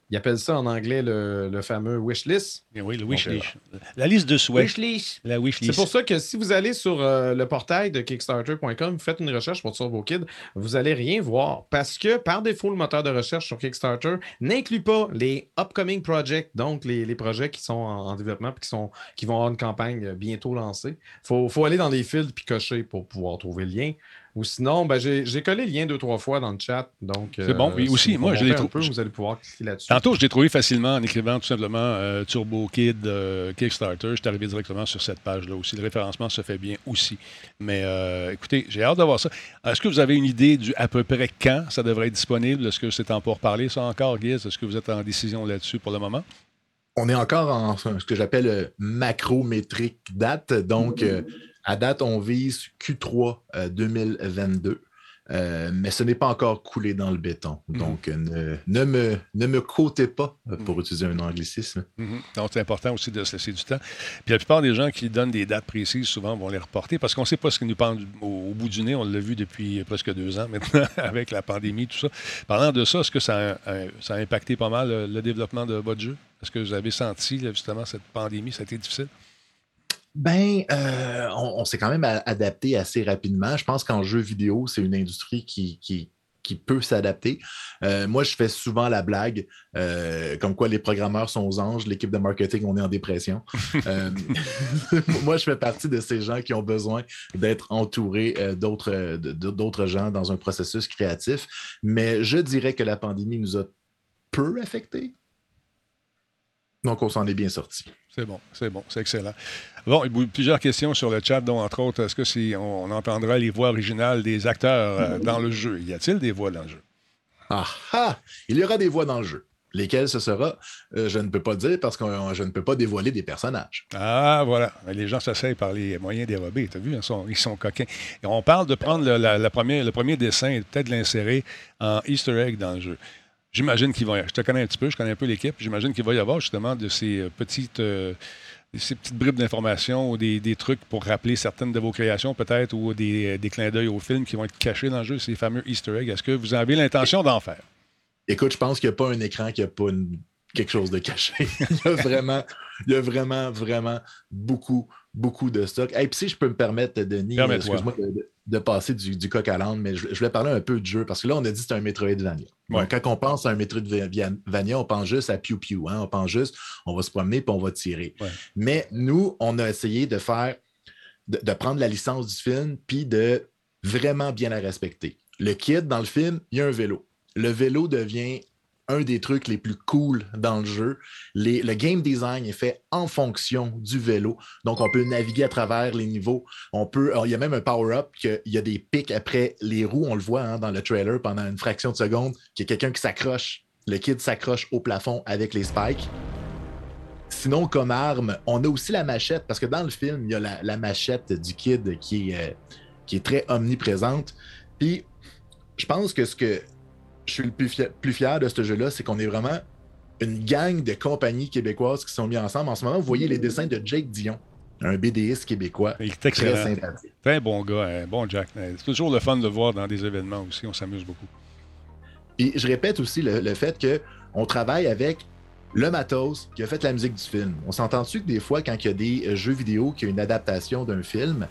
Speaker 3: Ils appellent ça en anglais le, le fameux wishlist.
Speaker 1: Eh Oui, le
Speaker 3: Donc,
Speaker 1: wishlist. La liste de souhaits.
Speaker 3: Wishlist.
Speaker 1: La wishlist.
Speaker 3: C'est pour ça que si vous allez sur euh, le portail de Kickstarter.com, vous faites une recherche pour Turbo Kid, vous n'allez rien voir parce que par défaut, le moteur de recherche sur Kickstarter n'inclut pas les upcoming projects, donc les, les projets qui sont en, en développement et qui, sont, qui vont avoir une campagne euh, bientôt lancée. Il faut, faut aller dans les fils puis cocher pour pouvoir trouver le lien. Ou sinon, ben, j'ai collé le lien deux, trois fois dans le chat. Donc,
Speaker 1: C'est bon. Oui,
Speaker 3: si
Speaker 1: aussi, moi, je l'ai
Speaker 3: montez un
Speaker 1: trou-
Speaker 3: peu, Vous allez pouvoir cliquer là-dessus.
Speaker 1: Tantôt, je l'ai trouvé facilement en écrivant tout simplement euh, Turbo Kid euh, Kickstarter. Je suis arrivé directement sur cette page-là aussi. Le référencement se fait bien aussi. Mais euh, écoutez, j'ai hâte de voir ça. Est-ce que vous avez une idée du à peu près quand ça devrait être disponible? Est-ce que c'est en pour parler, ça encore, Guiz? Est-ce que vous êtes en décision là-dessus pour le moment?
Speaker 2: On est encore en ce que j'appelle euh, macrométrique date. Donc, euh, à date, on vise Q3 euh, 2022. Euh, mais ce n'est pas encore coulé dans le béton.
Speaker 1: Mhm.
Speaker 2: Donc, euh, ne, ne me, ne me côtez pas, euh, pour utiliser un anglicisme.
Speaker 1: Mhm. Donc, c'est important aussi de se laisser du temps. Puis la plupart des gens qui donnent des dates précises, souvent, vont les reporter parce qu'on ne sait pas ce qui nous pend au, au bout du nez. On l'a vu depuis presque deux ans maintenant avec la pandémie, tout ça. Parlant de ça, est-ce que ça a, un- ça a impacté pas mal le, le développement de votre jeu? Est-ce que vous avez senti, là, justement, cette pandémie, ça a été difficile?
Speaker 2: Ben, euh, on, s'est quand même adapté assez rapidement. Je pense qu'en jeu vidéo, c'est une industrie qui, peut s'adapter. Euh, moi, je fais souvent la blague, euh, comme quoi les programmeurs sont aux anges, l'équipe de marketing, on est en dépression. Moi, je fais partie de ces gens qui ont besoin d'être entourés d'autres d'autres gens dans un processus créatif. Mais je dirais que la pandémie nous a peu affectés. Donc, on s'en est bien sorti.
Speaker 1: C'est bon, c'est bon, c'est excellent. Bon, il y a plusieurs questions sur le chat, dont entre autres, est-ce que c'est, on, entendra les voix originales des acteurs euh, dans le jeu? Y a-t-il des voix dans le jeu?
Speaker 2: Ah ah! Il y aura des voix dans le jeu. Lesquelles ce sera, euh, je ne peux pas dire parce que euh, je ne peux pas dévoiler des personnages.
Speaker 1: Ah, voilà. Les gens s'essayent par les moyens dérobés. Tu as vu, ils sont, ils sont coquins. Et on parle de prendre le, la- la première- le premier dessin et peut-être l'insérer en Easter egg dans le jeu. J'imagine qu'il va y Je te connais un petit peu, je connais un peu l'équipe. J'imagine qu'il va y avoir justement de ces euh, petites, euh, ces petites bribes d'informations ou des, des trucs pour rappeler certaines de vos créations, peut-être, ou des, des clins d'œil au film qui vont être cachés dans le jeu, ces fameux Easter eggs. Est-ce que vous avez l'intention d'en faire?
Speaker 2: Écoute, je pense qu'il n'y a pas un écran qui n'a pas quelque chose de caché. il y a vraiment, il y a vraiment, vraiment beaucoup, beaucoup de stock. Et puis si je peux me permettre, Denis, excuse-moi de, de- de passer du, du coq à l'âne, mais je, je voulais parler un peu de jeu parce que là, on a dit que c'est un Metroidvania.
Speaker 1: Ouais.
Speaker 2: Donc, quand on pense à un Metroidvania, on pense juste à Pew Pew. hein. On pense juste, on va se promener puis on va tirer.
Speaker 1: Ouais.
Speaker 2: Mais nous, on a essayé de faire, de, de prendre la licence du film puis de vraiment bien la respecter. Le kid, dans le film, il y a un vélo. Le vélo devient un des trucs les plus cool dans le jeu. Le game design est fait en fonction du vélo. Donc, on peut naviguer à travers les niveaux. On peut, il y a même un power-up qu'il y a des pics après les roues. On le voit hein, dans le trailer pendant une fraction de seconde, qu'il y a quelqu'un qui s'accroche. Le kid s'accroche au plafond avec les spikes. Sinon, comme arme, on a aussi la machette, parce que dans le film, il y a la, la machette du kid qui est, euh, qui est très omniprésente. Puis, je pense que ce que je suis le plus fier, plus fier de ce jeu-là, c'est qu'on est vraiment une gang de compagnies québécoises qui sont mis ensemble. En ce moment, vous voyez les dessins de Jake Dion, un BDiste québécois.
Speaker 1: Il est
Speaker 2: Très sympathique.
Speaker 1: Très bon gars, bon Jack. C'est toujours le fun de le voir dans des événements aussi. On s'amuse beaucoup.
Speaker 2: Puis je répète aussi le, le fait qu'on travaille avec le matos qui a fait la musique du film. On s'entend-tu que des fois, quand il y a des euh, jeux vidéo qui ont une adaptation d'un film,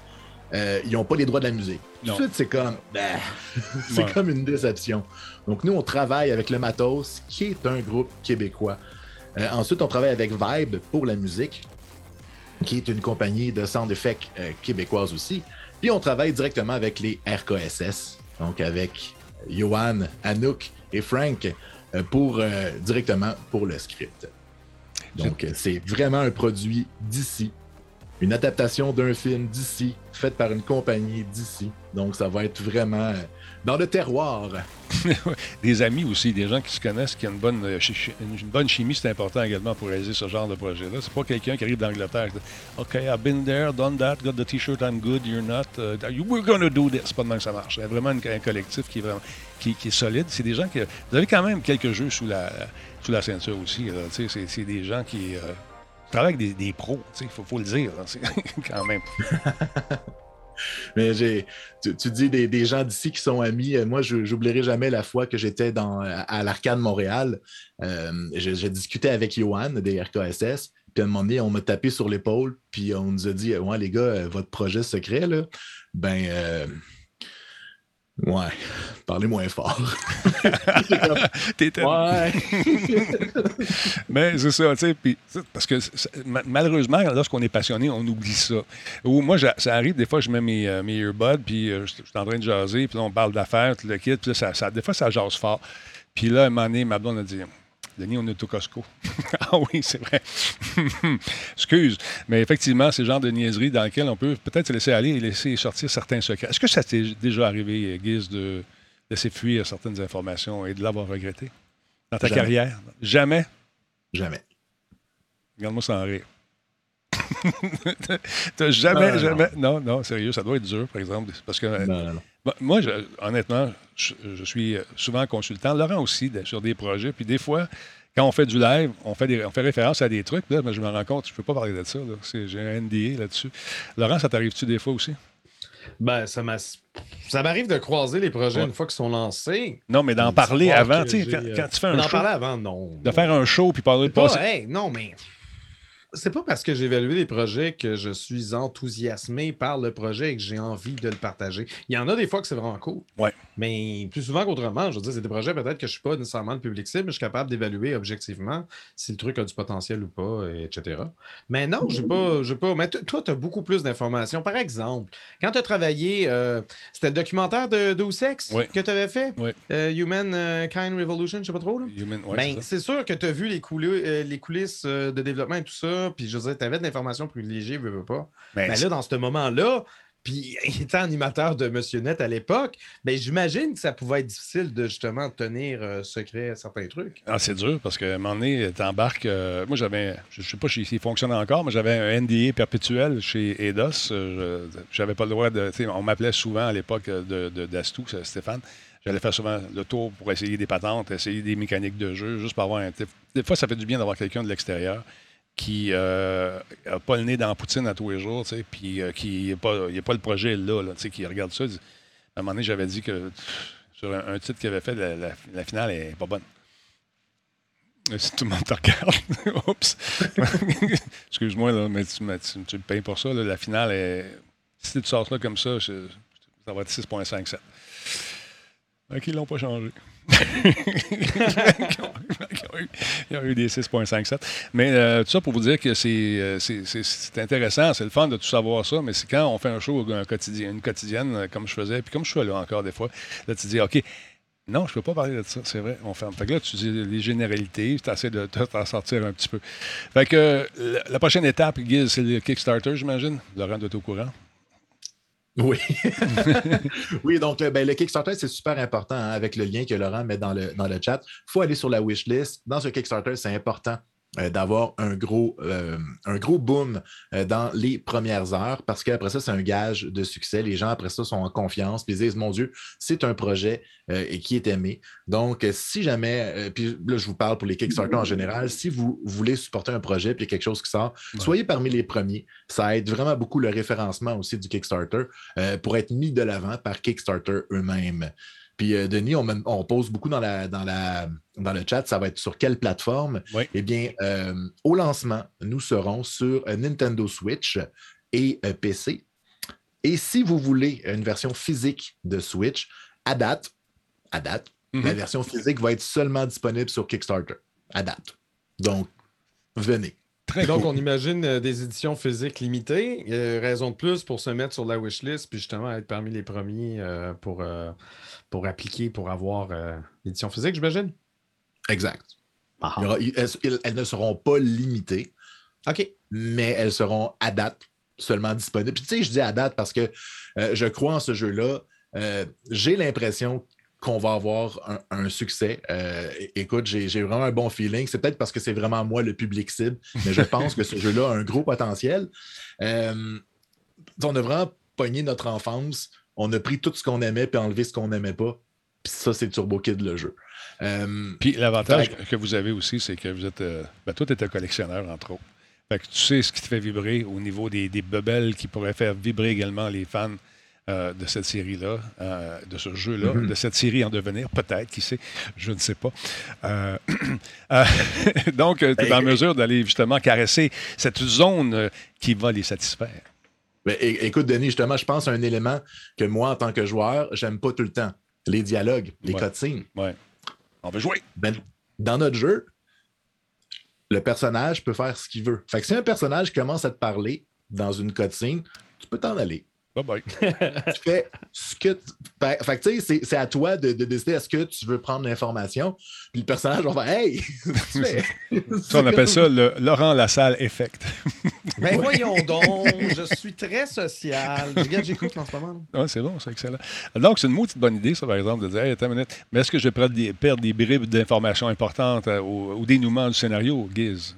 Speaker 2: euh, ils n'ont pas les droits de la musique. Tout de suite, c'est comme, bah, c'est
Speaker 1: Ouais.
Speaker 2: comme une déception. Donc nous, on travaille avec le matos, qui est un groupe québécois. Euh, ensuite, on travaille avec Vibe pour la musique, qui est une compagnie de sound effects euh, québécoise aussi. Puis on travaille directement avec les RKSS, donc avec Johan, Anouk et Frank pour directement pour le script. Donc c'est vraiment un produit d'ici, une adaptation d'un film d'ici, faite par une compagnie d'ici. Donc ça va être vraiment euh, dans le terroir.
Speaker 1: Des amis aussi, des gens qui se connaissent, qui ont une bonne, euh, une bonne chimie, c'est important également pour réaliser ce genre de projet-là. C'est pas quelqu'un qui arrive d'Angleterre. OK, I've been there, done that, got the t-shirt, I'm good, you're not. uh, we're gonna do this. C'est pas de que ça marche. A vraiment un collectif qui est vraiment qui, est solide. C'est des gens qui. Vous avez quand même quelques jeux sous la, sous la ceinture aussi. C'est c'est des gens qui. euh, travaillent avec des, des pros, il faut, faut le dire. C'est- quand même.
Speaker 2: Mais j'ai, tu, dis des, des gens d'ici qui sont amis. Euh, Moi, je n'oublierai jamais la fois que j'étais dans, à, l'Arcade Montréal. Euh, j'ai, j'ai discuté avec Johan des RKSS. Puis à un moment donné, on m'a tapé sur l'épaule. Puis on nous a dit Ouais, les gars, euh, votre projet secret, là, ben, euh, Ouais. Parlez moins fort.
Speaker 1: T'étais-
Speaker 2: Ouais.
Speaker 1: Mais c'est ça, tu sais, puis parce que malheureusement, lorsqu'on est passionné, on oublie ça. Ou moi, j'a- ça arrive, des fois, je mets mes, euh, mes earbuds, puis euh, je je suis en train de jaser, puis là, on parle d'affaires, tout le kit, puis là, ça, ça- des fois, ça jase fort. Puis là, à un moment donné, ma blonde a dit Denis, on est au Costco. ah oui, c'est vrai. Excuse. Mais effectivement, c'est le genre de niaiserie dans lequel on peut peut-être se laisser aller et laisser sortir certains secrets. Est-ce que ça t'est déjà arrivé, Guise, de laisser fuir certaines informations et de l'avoir regretté dans ta
Speaker 2: Jamais.
Speaker 1: carrière? Jamais?
Speaker 2: Jamais.
Speaker 1: Regarde-moi sans rire. T'as jamais,
Speaker 2: non,
Speaker 1: jamais. Non, non, sérieux, ça doit être dur, par exemple. Parce que
Speaker 2: Non, non, non.
Speaker 1: Bon, Moi, je- honnêtement, je, je suis souvent consultant. Laurent aussi, sur des projets. Puis des fois, quand on fait du live, on fait, des- on fait référence à des trucs. Là, mais je me rends compte, je ne peux pas parler de ça. J'ai un NDA là-dessus. Laurent, ça t'arrive-tu des fois aussi?
Speaker 3: Ben, ça m'a- ça m'arrive de croiser les projets
Speaker 1: Ouais.
Speaker 3: une fois qu'ils sont lancés.
Speaker 1: Non, mais d'en parler avant. tu sais, Quand,
Speaker 3: euh,
Speaker 1: quand tu fais un
Speaker 3: D'en
Speaker 1: show,
Speaker 3: parler avant, non.
Speaker 1: de faire un show puis parler de
Speaker 3: Pas, hey, non, mais c'est pas parce que j'ai évalué les projets que je suis enthousiasmé par le projet et que j'ai envie de le partager. Il y en a des fois que c'est vraiment cool.
Speaker 1: Ouais.
Speaker 3: Mais plus souvent qu'autrement, je veux dire, c'est des projets peut-être que je suis pas nécessairement le public cible, mais je suis capable d'évaluer objectivement si le truc a du potentiel ou pas, et etc. Mais non, j'ai pas, j'ai pas. Mais toi, tu as beaucoup plus d'informations. Par exemple, quand tu as travaillé, euh, c'était le documentaire de Deus Ex
Speaker 1: Oui.
Speaker 3: que tu avais fait,
Speaker 1: Oui.
Speaker 3: Euh, Human euh, Kind Revolution, je sais pas trop. Là?
Speaker 1: Human- ouais,
Speaker 3: Ben,
Speaker 1: c'est
Speaker 3: c'est sûr que tu as vu les, couli- les coulisses de développement et tout ça, puis je veux dire, tu avais de l'information privilégiée, veux, veux pas.
Speaker 1: Ben,
Speaker 3: Mais là, dans ce moment-là, puis étant animateur de Monsieur Net à l'époque, ben, j'imagine que ça pouvait être difficile de justement tenir euh, secret certains trucs.
Speaker 1: Ah, c'est dur parce qu'à un moment donné, euh, moi, j'avais, je ne sais pas s'il fonctionne encore, mais j'avais un NDA perpétuel chez Eidos. Euh, J'avais pas le droit de. On m'appelait souvent à l'époque de, de- d'Astou, Stéphane. J'allais faire souvent le tour pour essayer des patentes, essayer des mécaniques de jeu, juste pour avoir un. Des fois, ça fait du bien d'avoir quelqu'un de l'extérieur qui n'a pas le nez dans la poutine à tous les jours, puis euh, qui n'a pas, pas le projet là, là, qui regarde ça. à un moment donné, j'avais dit que sur un, titre qu'il avait fait, la, finale est pas bonne. Euh, Si tout le monde te regarde. Oups. Excuse-moi, là, mais tu, me- tu- le payes pour ça. là. La finale. Si tu sors ça comme ça, ça va être 6,57. OK, ils l'ont pas changé. Eu- Ils ont eu des 6,57. Mais euh, tout ça pour vous dire que c'est, euh, c'est, c'est- intéressant, c'est le fun de tout savoir ça, mais c'est quand on fait un show, un quotidien, une quotidienne, euh, comme je faisais, puis comme je suis là encore des fois, là, tu dis, OK, non, je ne peux pas parler de ça, c'est vrai, on ferme. Fait que là, tu dis les généralités, tu essaies de t'en sortir un petit peu. Fait que la, prochaine étape, Guy, c'est le Kickstarter, j'imagine. Laurent, tu es au courant?
Speaker 2: Oui. oui, donc euh, ben, le Kickstarter, c'est super important hein, avec le lien que Laurent met dans le, dans le chat. Il faut aller sur la wishlist. Dans ce Kickstarter, c'est important d'avoir un gros, euh, un gros boom euh, dans les premières heures parce qu'après ça, c'est un gage de succès. Les gens, après ça, sont en confiance puis ils disent Mon Dieu, c'est un projet euh, et qui est aimé. Donc, euh, si jamais, euh, puis là, je vous parle pour les Kickstarter en général, si vous voulez supporter un projet puis quelque chose qui sort,
Speaker 1: Ouais.
Speaker 2: soyez parmi les premiers. Ça aide vraiment beaucoup le référencement aussi du Kickstarter euh, pour être mis de l'avant par Kickstarter eux-mêmes. Puis, euh, Denis, on, pose beaucoup dans, la, dans, la, dans le chat, ça va être sur quelle plateforme?
Speaker 1: Oui.
Speaker 2: Eh bien, euh, au lancement, nous serons sur euh, Nintendo Switch et PC. Et si vous voulez une version physique de Switch, à date, à date,
Speaker 1: Mhm.
Speaker 2: la version physique va être seulement disponible sur Kickstarter. À date. Donc, venez.
Speaker 1: Très
Speaker 3: Donc,
Speaker 1: cool.
Speaker 3: on imagine euh, des éditions physiques limitées. Euh, raison de plus pour se mettre sur la wishlist, puis justement être parmi les premiers euh, pour, euh, pour appliquer, pour avoir euh, l'édition physique, j'imagine.
Speaker 2: Exact.
Speaker 3: Ah.
Speaker 2: Aura- elles, elles ne seront pas limitées.
Speaker 3: OK.
Speaker 2: mais elles seront à date seulement disponibles. Puis tu sais, je dis à date parce que euh, je crois en ce jeu-là. Euh, j'ai l'impression qu'on va avoir un, un succès. Euh, écoute, j'ai vraiment un bon feeling. C'est peut-être parce que c'est vraiment moi le public cible, mais je pense que ce jeu-là a un gros potentiel. Euh, on a vraiment pogné notre enfance. On a pris tout ce qu'on aimait puis enlevé ce qu'on n'aimait pas. Puis ça, c'est Turbo Kid le jeu. Euh,
Speaker 1: Puis l'avantage que vous avez aussi, c'est que vous êtes. ben, toi, tu es un collectionneur, entre autres. Fait que tu sais ce qui te fait vibrer au niveau des, des bebelles qui pourraient faire vibrer également les fans euh, de cette série-là, euh, de ce jeu-là,
Speaker 2: Mhm.
Speaker 1: de cette série en devenir, peut-être, qui sait, je ne sais pas. Euh, donc, tu es en mesure d'aller justement caresser cette zone qui va les satisfaire.
Speaker 2: Ben, écoute, Denis, justement, je pense à un élément que moi, en tant que joueur, j'aime pas tout le temps. Les dialogues, les
Speaker 1: Ouais.
Speaker 2: cutscenes.
Speaker 1: Ouais. On veut jouer.
Speaker 2: Ben, dans notre jeu, le personnage peut faire ce qu'il veut. Fait que si un personnage commence à te parler dans une cutscene, tu peux t'en aller.
Speaker 1: Bye bye.
Speaker 2: tu fais ce que. tu- Fait, fait que tu sais, c'est- c'est à toi de, de décider est-ce que tu veux prendre l'information. Puis le personnage va faire Hey!
Speaker 1: Ça, on appelle ça le Laurent Lassalle effect.
Speaker 3: Ben voyons donc, je suis très social. Regarde, j'écoute en ce moment. là.
Speaker 1: Ouais, c'est bon, c'est excellent. Donc, c'est une maudite bonne idée, ça, par exemple, de dire Hey, attends une minute, mais est-ce que je vais perdre des, perdre des bribes d'informations importantes euh, au, au dénouement du scénario, Giz?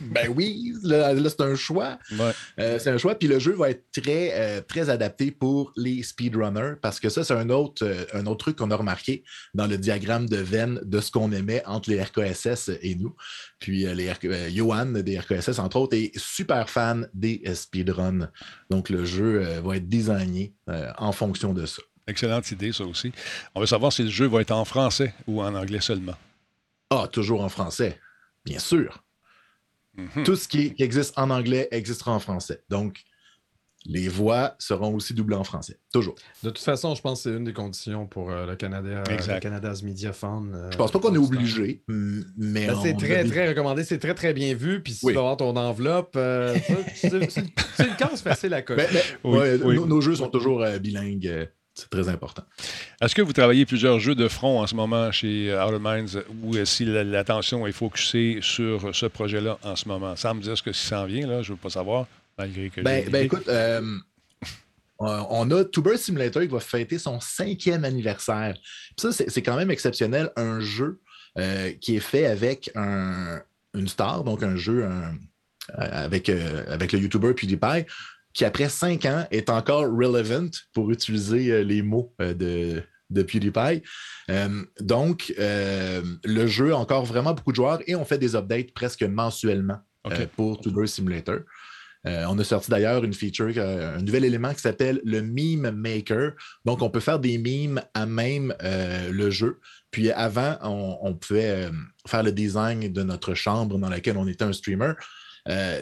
Speaker 2: Ben oui, là, là, c'est un choix.
Speaker 1: Ouais.
Speaker 2: Euh, c'est un choix. Puis le jeu va être très, euh, très adapté pour les speedrunners parce que ça, c'est un autre, euh, un autre truc qu'on a remarqué dans le diagramme de Venn de ce qu'on aimait entre les RKSS et nous. Puis les RK Johan des RKSS, entre autres, est super fan des speedruns. Donc le jeu va être designé en fonction de ça.
Speaker 1: Excellente idée, ça aussi. On veut savoir si le jeu va être en français ou en anglais seulement.
Speaker 2: Ah, toujours en français, bien sûr.
Speaker 1: Mhm.
Speaker 2: Tout ce qui, qui existe en anglais existera en français. Donc, les voix seront aussi doublées en français. Toujours.
Speaker 3: De toute façon, je pense que c'est une des conditions pour euh, le Canada,
Speaker 1: Exact.
Speaker 3: le Canada's Media Fund. euh,
Speaker 2: Je pense pas qu'on est obligé, mais.
Speaker 3: Ben, c'est très,
Speaker 2: a
Speaker 3: très recommandé. C'est très, très bien vu. Puis si
Speaker 2: Oui.
Speaker 3: tu vas avoir ton enveloppe, euh, c'est c'est- c'est une case facile à.
Speaker 2: Ben, ben,
Speaker 1: Oui,
Speaker 2: ouais,
Speaker 1: oui.
Speaker 2: Nos, nos jeux sont toujours euh, bilingues. C'est très important.
Speaker 1: Est-ce que vous travaillez plusieurs jeux de front en ce moment chez euh, Outer Minds ou euh, si la- l'attention est focusée sur ce projet-là en ce moment? Ça me dire ce que ça s'en vient, là, je ne veux pas savoir, malgré que.
Speaker 2: Ben, ben, écoute, euh, on a Tuber Simulator qui va fêter son cinquième anniversaire. Puis ça, c'est quand même exceptionnel. Un jeu euh, qui est fait avec un- une star, donc un jeu un- avec, euh, avec le YouTuber PewDiePie, qui après cinq ans est encore relevant pour utiliser euh, les mots euh, de, de PewDiePie. Euh, donc, euh, le jeu a encore vraiment beaucoup de joueurs et on fait des updates presque mensuellement euh, pour Tuber Simulator. On a sorti d'ailleurs une feature, un nouvel élément qui s'appelle le Meme Maker. Donc, on peut faire des memes à même le jeu. Puis avant, on, on pouvait faire le design de notre chambre dans laquelle on était un streamer.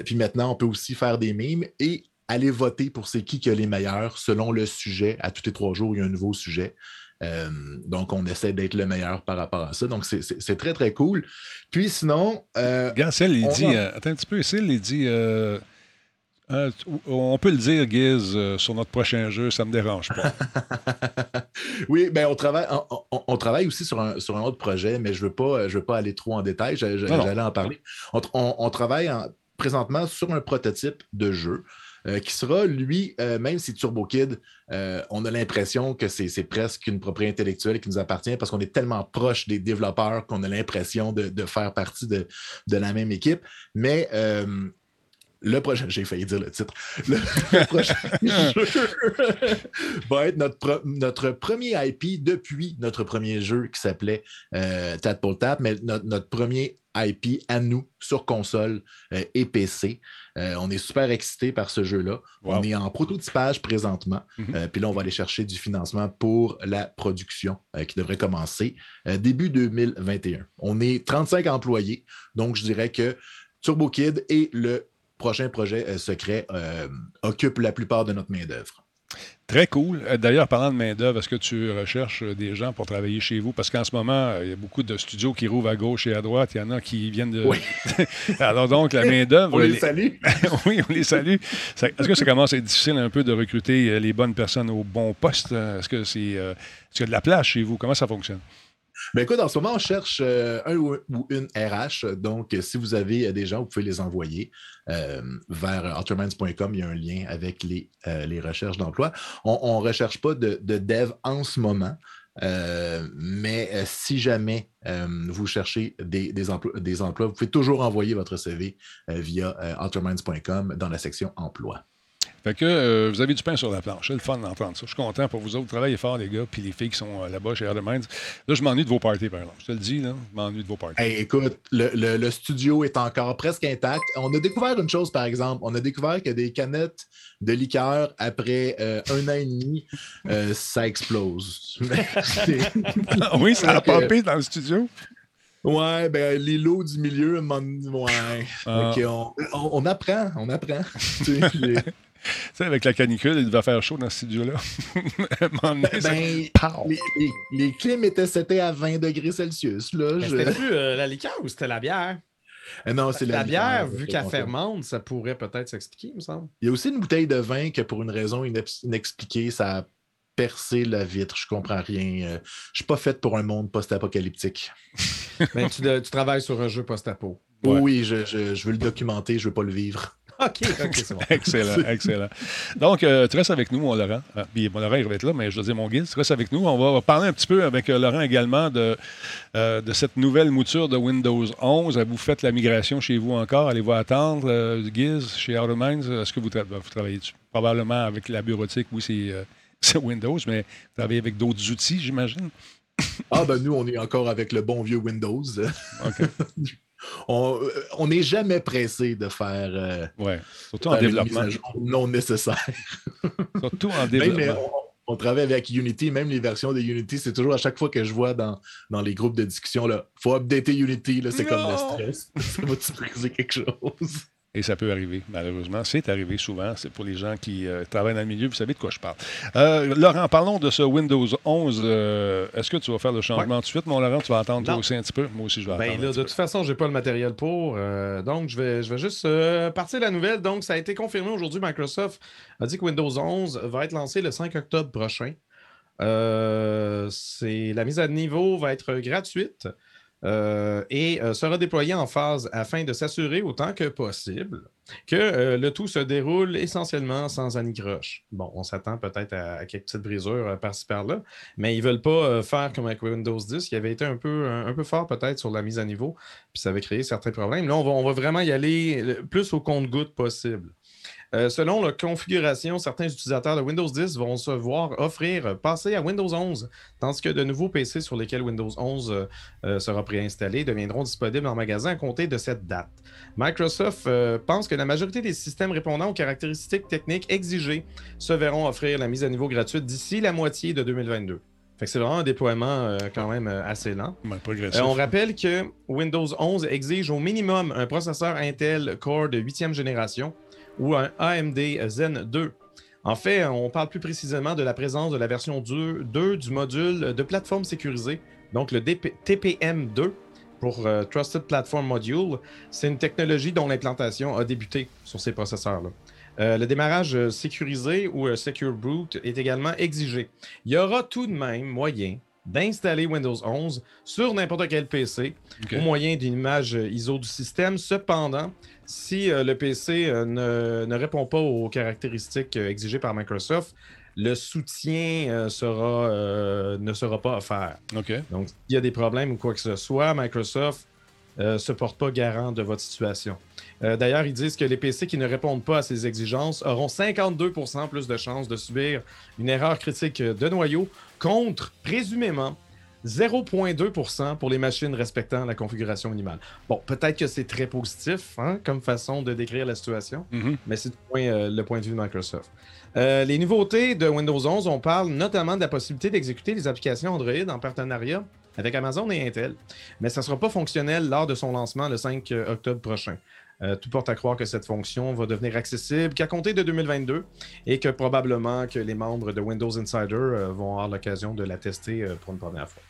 Speaker 2: Puis maintenant, on peut aussi faire des memes et aller voter pour c'est qui qui a les meilleurs selon le sujet. À tous les trois jours, il y a un nouveau sujet. Euh, donc, on essaie d'être le meilleur par rapport à ça. Donc, c'est- très, très cool. Puis sinon, euh,
Speaker 1: Celle, il dit.
Speaker 2: va-
Speaker 1: euh, attends un petit peu, Celle, il dit. euh, on peut le dire, euh, sur notre prochain jeu, ça ne me dérange pas.
Speaker 2: oui, ben on travaille, on, on- on travaille aussi sur un, sur un autre projet, mais je ne veux, pas- je veux pas aller trop en détail. J'allais en parler. On, on- on travaille en- présentement sur un prototype de jeu euh, qui sera, lui, euh, même si Turbo Kid, euh, on a l'impression que c'est presque une propriété intellectuelle qui nous appartient parce qu'on est tellement proche des développeurs qu'on a l'impression de, de faire partie de, de la même équipe. Mais le prochain, j'ai failli dire le titre. Le, le prochain jeu va être notre, premier IP depuis notre premier jeu qui s'appelait euh, Tadpole Tap, mais notre, notre premier IP à nous sur console euh, et PC. Euh, on est super excités par ce jeu-là.
Speaker 1: Wow.
Speaker 2: On est en prototypage présentement.
Speaker 1: Mhm.
Speaker 2: Euh, Puis là, on va aller chercher du financement pour la production qui devrait commencer début 2021. On est 35 employés, donc je dirais que Turbo Kid et le prochain projet secret occupent la plupart de notre main-d'œuvre.
Speaker 1: Très cool. Euh, D'ailleurs, parlant de main-d'œuvre, est-ce que tu recherches euh, des gens pour travailler chez vous? Parce qu'en ce moment, euh, il y a beaucoup de studios qui rouvrent à gauche et à droite. Il y en a qui viennent de.
Speaker 2: Oui.
Speaker 1: Alors, donc, la main-d'œuvre.
Speaker 2: On les
Speaker 1: les-
Speaker 2: salue.
Speaker 1: oui, on les salue. Ça- Est-ce que ça commence à être difficile un peu de recruter les bonnes personnes au bon poste? Est-ce que c'est. est-ce qu'il y a de la place chez vous? Comment ça fonctionne?
Speaker 2: Ben écoute, en ce moment, on cherche euh, un ou, une RH. Donc, euh, si vous avez euh, des gens, vous pouvez les envoyer vers outerminds.com. Il y a un lien avec les, les recherches d'emploi. On ne recherche pas de, de dev en ce moment. mais si jamais vous cherchez des, des emplois, des vous pouvez toujours envoyer votre CV via outerminds.com dans la section emploi.
Speaker 1: Fait que euh, vous avez du pain sur la planche. C'est le fun d'entendre ça. Je suis content pour vous autres. Travaillez fort, les gars, puis les filles qui sont euh, là-bas chez Minds. Là, je m'ennuie de vos parties, par exemple. Je te le dis, là, je m'ennuie de vos parties.
Speaker 2: Hey, écoute, le, le- le studio est encore presque intact. On a découvert une chose, par exemple. On a découvert que des canettes de liqueur, après euh, un an et demi, ça explose.
Speaker 1: Oui, ça a popé dans le studio?
Speaker 2: ouais, ben, les lots du milieu, ouais.
Speaker 1: Ah.
Speaker 2: Qu'on- on, on apprend, on apprend. Tu sais,
Speaker 1: avec la canicule, il devait faire chaud dans ce studio-là.
Speaker 2: Ben, les, les, les clims étaient setés à 20 degrés Celsius. Là, je-
Speaker 3: C'était plus euh, la liqueur ou c'était la bière?
Speaker 2: Ah non, c'est
Speaker 3: La, bière,
Speaker 2: liqueur,
Speaker 3: vu qu'elle fermente, ça pourrait peut-être s'expliquer, il me semble.
Speaker 2: Il y a aussi une bouteille de vin que pour une raison inex- inexpliquée, ça a percé la vitre. Je comprends rien. Euh, Je suis pas faite pour un monde post-apocalyptique.
Speaker 3: Mais tu, tu travailles sur un jeu post-apo.
Speaker 1: Ouais.
Speaker 2: Oui, je, je- je veux le documenter, je veux pas le vivre.
Speaker 3: OK, OK, c'est bon.
Speaker 1: Excellent, excellent. Donc, euh, tu restes avec nous, mon Laurent. Ah, puis mon Laurent, il va être là, mais je veux dire, mon guide, tu restes avec nous. On va parler un petit peu avec euh, Laurent également de, euh, de cette nouvelle mouture de Windows 11. Vous faites la migration chez vous encore. Allez-vous attendre, euh, Giz, chez Outer Minds? Est-ce que vous, tra- vous travaillez dessus? Probablement avec la bureautique, oui, c'est euh, c'est Windows, mais vous travaillez avec d'autres outils, j'imagine?
Speaker 2: Ah ben nous, on est encore avec le bon vieux Windows.
Speaker 1: OK.
Speaker 2: on euh, on n'est jamais pressé de faire, euh,
Speaker 1: Ouais. Surtout
Speaker 2: faire
Speaker 1: développement.
Speaker 2: non nécessaire.
Speaker 1: Surtout en
Speaker 2: Même,
Speaker 1: développement.
Speaker 2: euh, on, on travaille avec Unity, même les versions de Unity, c'est toujours à chaque fois que je vois dans, dans les groupes de discussion, là, faut updater Unity, c'est comme le stress. Ça va-tu briser quelque chose?
Speaker 1: Et ça peut arriver, malheureusement. C'est arrivé souvent. C'est pour les gens qui euh, travaillent dans le milieu. Vous savez de quoi je parle. Euh, Laurent, parlons de ce Windows 11. Euh, Est-ce que tu vas faire le changement tout de suite, mon Laurent? Tu vas attendre toi aussi un petit peu? Moi aussi, je vais
Speaker 3: Ben
Speaker 1: attendre.
Speaker 3: là,
Speaker 1: un
Speaker 3: de toute façon, j'ai pas le matériel pour. donc, je vais, je vais juste partir de la nouvelle. Donc, ça a été confirmé aujourd'hui. Microsoft a dit que Windows 11 va être lancé le 5 octobre prochain. La mise à niveau va être gratuite euh, et euh, sera déployée en phase afin de s'assurer autant que possible que euh, le tout se déroule essentiellement sans anicroche. Bon, on s'attend peut-être à, quelques petites brisures par-ci par-là, mais ils ne veulent pas faire comme avec Windows 10, qui avait été un peu, un peu fort peut-être sur la mise à niveau, puis ça avait créé certains problèmes. Là, on va, on va vraiment y aller le plus au compte-goutte possible. Euh, selon la configuration, certains utilisateurs de Windows 10 vont se voir offrir passer à Windows 11, tandis que de nouveaux PC sur lesquels Windows 11 euh, euh, sera préinstallé deviendront disponibles en magasin à compter de cette date. Microsoft euh, pense que la majorité des systèmes répondant aux caractéristiques techniques exigées se verront offrir la mise à niveau gratuite d'ici la moitié de 2022. Fait que c'est vraiment un déploiement euh, quand même euh, assez lent. Euh, on rappelle que Windows 11 exige au minimum un processeur Intel Core de 8e génération ou un AMD Zen 2. En fait, on parle plus précisément de la présence de la version 2, 2 du module de plateforme sécurisée, donc le DP TPM2 pour euh, Trusted Platform Module. C'est une technologie dont l'implantation a débuté sur ces processeurs-là. Euh, le démarrage sécurisé ou euh, Secure Boot est également exigé. Il y aura tout de même moyen d'installer Windows 11 sur n'importe quel PC au moyen d'une image ISO du système. Cependant, si euh, le PC euh, ne, ne répond pas aux caractéristiques euh, exigées par Microsoft, le soutien sera, ne sera pas offert. Donc, s'il y a des problèmes ou quoi que ce soit, Microsoft ne se porte pas garant de votre situation. D'ailleurs, ils disent que les PC qui ne répondent pas à ces exigences auront 52% plus de chances de subir une erreur critique de noyau contre, présumément, 0,2% pour les machines respectant la configuration minimale. Bon, peut-être que c'est très positif hein, comme façon de décrire la situation,
Speaker 1: Mhm.
Speaker 3: mais c'est euh, le point de vue de Microsoft. Euh, les nouveautés de Windows 11, on parle notamment de la possibilité d'exécuter les applications Android en partenariat avec Amazon et Intel, mais ça ne sera pas fonctionnel lors de son lancement le 5 octobre prochain. Euh, tout porte à croire que cette fonction va devenir accessible qu'à compter de 2022 et que probablement que les membres de Windows Insider euh, vont avoir l'occasion de la tester euh, pour une première fois.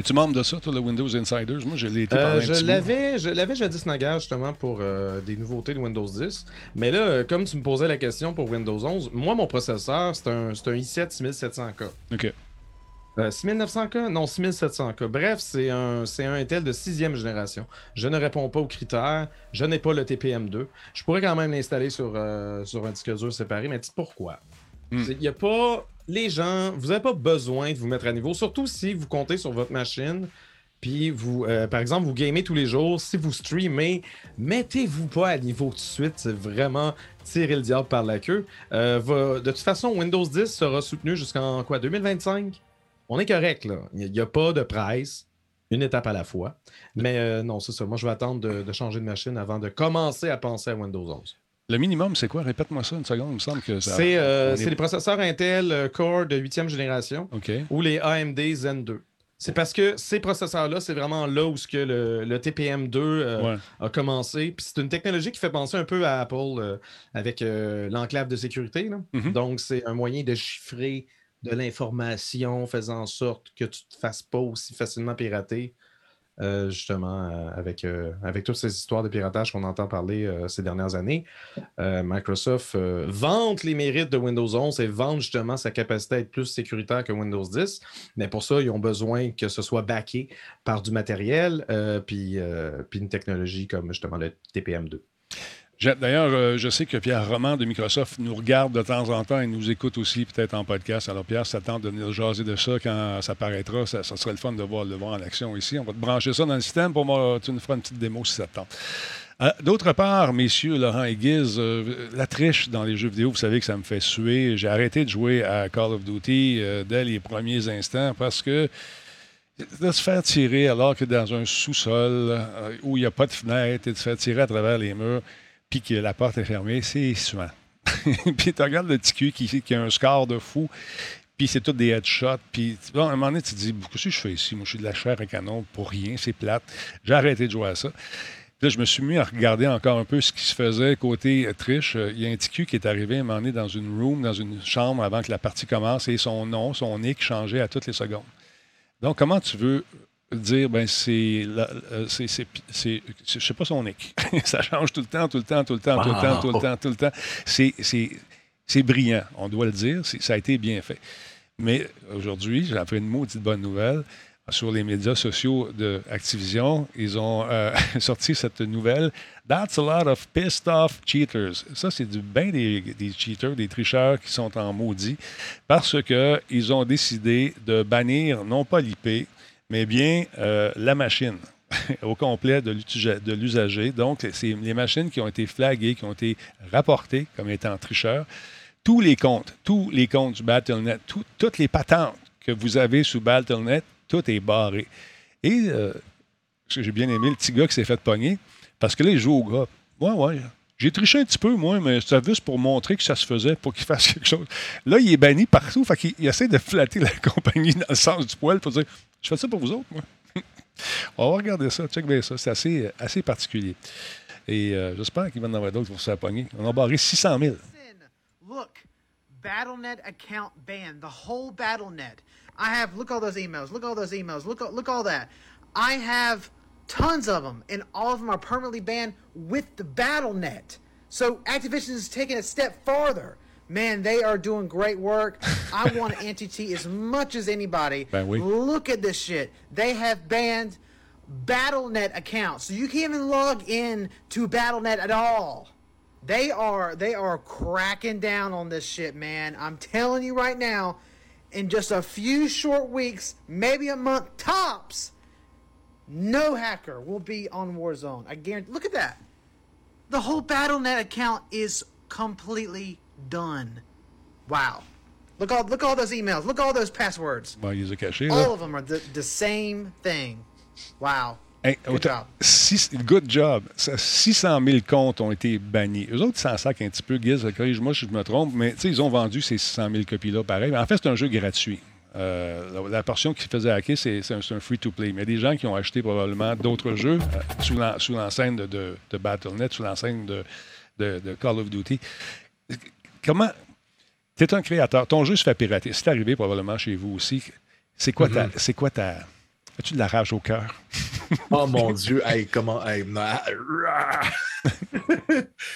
Speaker 1: Es-tu membre de ça, toi, le Windows Insiders? Moi, je l'ai été
Speaker 3: Euh, je l'avais, je l'avais jadis naguère justement pour euh, des nouveautés de Windows 10. Mais là, euh, comme tu me posais la question pour Windows 11, moi, mon processeur, c'est un, c'est un i7 6700K.
Speaker 1: OK.
Speaker 3: Euh, 6900K? Non, 6700K. Bref, c'est un, c'est un Intel de sixième génération. Je ne réponds pas aux critères. Je n'ai pas le TPM2. Je pourrais quand même l'installer sur, euh, sur un disque dur séparé, mais dis pourquoi?
Speaker 1: Hmm.
Speaker 3: Il n'y a pas... Les gens, vous n'avez pas besoin de vous mettre à niveau, surtout si vous comptez sur votre machine. Puis, vous, euh, par exemple, vous gamez tous les jours. Si vous streamez, mettez-vous pas à niveau tout de suite. C'est vraiment tirer le diable par la queue. Euh, de toute façon, Windows 10 sera soutenu jusqu'en quoi 2025 On est correct, là. Il n'y a, pas de presse. Une étape à la fois. Mais euh, non, c'est ça. Moi, je vais attendre de, de changer de machine avant de commencer à penser à Windows 11.
Speaker 1: Le minimum, c'est quoi? Répète-moi ça une seconde. Il me semble que ça.
Speaker 3: C'est euh,
Speaker 1: est-
Speaker 3: les processeurs Intel euh, Core de 8e génération ou les AMD Zen 2. C'est parce que ces processeurs-là, c'est vraiment là où ce que le, le TPM2 euh,
Speaker 1: Ouais.
Speaker 3: a commencé. Puis c'est une technologie qui fait penser un peu à Apple euh, avec euh, l'enclave de sécurité. là.
Speaker 1: Mhm.
Speaker 3: Donc, c'est un moyen de chiffrer de l'information, faisant en sorte que tu ne te fasses pas aussi facilement pirater. Euh, justement, euh, avec, euh, avec toutes ces histoires de piratage qu'on entend parler ces dernières années, Microsoft vante les mérites de Windows 11 et vante justement sa capacité à être plus sécuritaire que Windows 10. Mais pour ça, ils ont besoin que ce soit backé par du matériel, puis, puis une technologie comme justement le TPM2.
Speaker 1: D'ailleurs, euh, je sais que Pierre Roman de Microsoft nous regarde de temps en temps et nous écoute aussi, peut-être en podcast. Alors, Pierre, ça tente de venir jaser de ça quand ça paraîtra. Ça, serait le fun de voir, le voir en action ici. On va te brancher ça dans le système pour moi. Tu nous feras une petite démo si ça te tente. Euh, D'autre part, messieurs Laurent et Guiz, euh, la triche dans les jeux vidéo, vous savez que ça me fait suer. J'ai arrêté de jouer à Call of Duty dès les premiers instants parce que de se faire tirer alors que dans un sous-sol où il n'y a pas de fenêtre et de se faire tirer à travers les murs, puis que la porte est fermée, c'est suant. puis tu regardes le petit qui, a un score de fou, puis c'est tout des headshots, puis bon, à un moment donné, tu te dis, qu'est-ce que je fais ici? Moi, je suis de la chair à canon pour rien, c'est plate. J'ai arrêté de jouer à ça. Puis là, je me suis mis à regarder encore un peu ce qui se faisait côté euh, triche. Euh, Il y a un petit qui est arrivé à un moment donné dans une room, dans une chambre avant que la partie commence, et son nom, son nick changeait à toutes les secondes. Donc, comment tu veux dire, ben c'est, c'est, je sais pas son nick. ça change tout le temps, tout le temps, tout le temps, tout le temps, tout le temps, tout le temps. C'est, c'est, brillant, on doit le dire. Ça a été bien fait. Mais aujourd'hui, j'ai appris une maudite bonne nouvelle. Sur les médias sociaux de Activision, ils ont euh, sorti cette nouvelle. That's a lot of pissed off cheaters. Ça, c'est du bien des, des cheaters, des tricheurs qui sont en maudit parce qu'ils ont décidé de bannir non pas l'IP, mais bien euh, la machine au complet de l'usager. Donc, c'est les machines qui ont été flaguées, qui ont été rapportées comme étant tricheurs. Tous les comptes, tous les comptes du BattleNet, tout- toutes les patentes que vous avez sous BattleNet, tout est barré. Et euh, j'ai bien aimé le petit gars qui s'est fait pogner parce que là, il joue au gars. Ouais, ouais. J'ai triché un petit peu, moi, mais c'était juste pour montrer que ça se faisait, pour qu'il fasse quelque chose. Là, il est banni partout. Fait qu'il il essaie de flatter la compagnie dans le sens du poil pour dire Je fais ça pour vous autres, moi. On va regarder ça. Check bien ça. C'est assez, euh, assez particulier. Et euh, j'espère qu'il va en avoir d'autres se pogner. On a barré 600 000.
Speaker 7: Look, BattleNet account banned. The whole BattleNet. I have look all those emails. Look all those emails. Look look all that. I have tons of them, and all of them are permanently banned with the BattleNet. So Activision is taking a step farther. Man, they are doing great work. I want anti-T as much as anybody. Look at this shit. They have banned BattleNet accounts, so you can't even log in to BattleNet at all. They are they are cracking down on this shit, man. I'm telling you right now, in just a few short weeks, maybe a month tops, no hacker will be on Warzone. I guarantee. Look at that. The whole BattleNet account is completely done. Wow. Look all look all those emails. Look all those passwords.
Speaker 1: Bon, il les a cachés. là.
Speaker 7: All of them are the, the same thing. Wow.
Speaker 1: Hey,
Speaker 7: Good job.
Speaker 1: six- good job. Ça, 600 000 comptes ont été bannis. Eux autres, ils s'en sacent un petit peu. Giz, corrige-moi si je me trompe, mais ils ont vendu ces 600 000 copies-là pareil. Mais en fait, c'est un jeu gratuit. Euh, la, la portion qui se faisait hacker, c'est c'est un, c'est un free-to-play. Mais il y a des gens qui ont acheté probablement d'autres jeux euh, sous l'en- sous l'enseigne de, de, de BattleNet, sous l'enseigne de Call of Duty. Comment. Tu es un créateur. Ton jeu se fait pirater. C'est arrivé probablement chez vous aussi. C'est quoi ta. C'est quoi ta. As-tu de la rage au cœur?
Speaker 2: Oh mon Dieu, hey, comment. hey,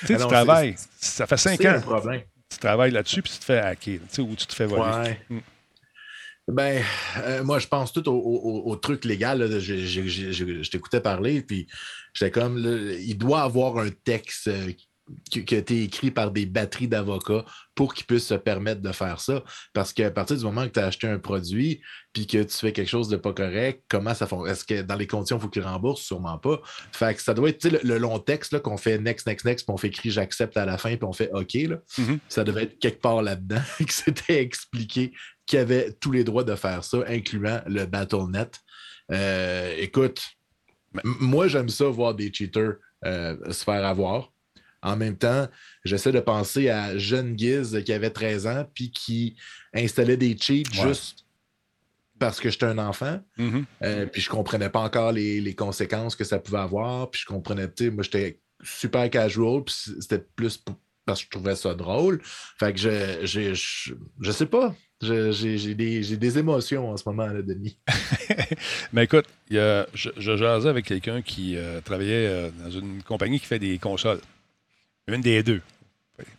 Speaker 1: Tu
Speaker 2: Ah
Speaker 1: travailles. Ça fait cinq
Speaker 2: un
Speaker 1: ans.
Speaker 2: problème.
Speaker 1: Tu travailles là-dessus, puis tu te fais hacker, tu sais, ou tu te fais voler.
Speaker 2: Ouais.
Speaker 1: Mm.
Speaker 2: Ben, euh, moi, je pense tout au, au- au truc légal. là. Je, je- je- je- je t'écoutais parler, puis j'étais comme, là, il doit avoir un texte euh, qui, qui a été écrit par des batteries d'avocats pour qu'ils puissent se permettre de faire ça. Parce qu'à partir du moment que tu as acheté un produit, puis que tu fais quelque chose de pas correct, comment ça fonctionne? Est-ce que dans les conditions, il faut qu'ils remboursent? Sûrement pas. Fait que ça doit être le, le long texte qu'on fait next, next, next, puis on fait écrit j'accepte à la fin, puis on fait OK. Là.
Speaker 1: Mhm.
Speaker 2: Ça devait être quelque part là-dedans que c'était expliqué qui avait tous les droits de faire ça, incluant le BattleNet. Euh, écoute, moi, j'aime ça voir des cheaters euh, se faire avoir. En même temps, j'essaie de penser à jeune Giz qui avait 13 ans puis qui installait des cheats
Speaker 1: Ouais.
Speaker 2: juste parce que j'étais un enfant.
Speaker 1: Mhm.
Speaker 2: Euh, puis je comprenais pas encore les, les conséquences que ça pouvait avoir. Puis je comprenais, tu sais, moi j'étais super casual, puis c'était plus parce que je trouvais ça drôle. Fait que je, je, je, je sais pas. J'ai des, des émotions en ce moment, là, Denis.
Speaker 1: Mais écoute, il y a- je, je jasais avec quelqu'un qui euh, travaillait euh, dans une compagnie qui fait des consoles. Une des deux.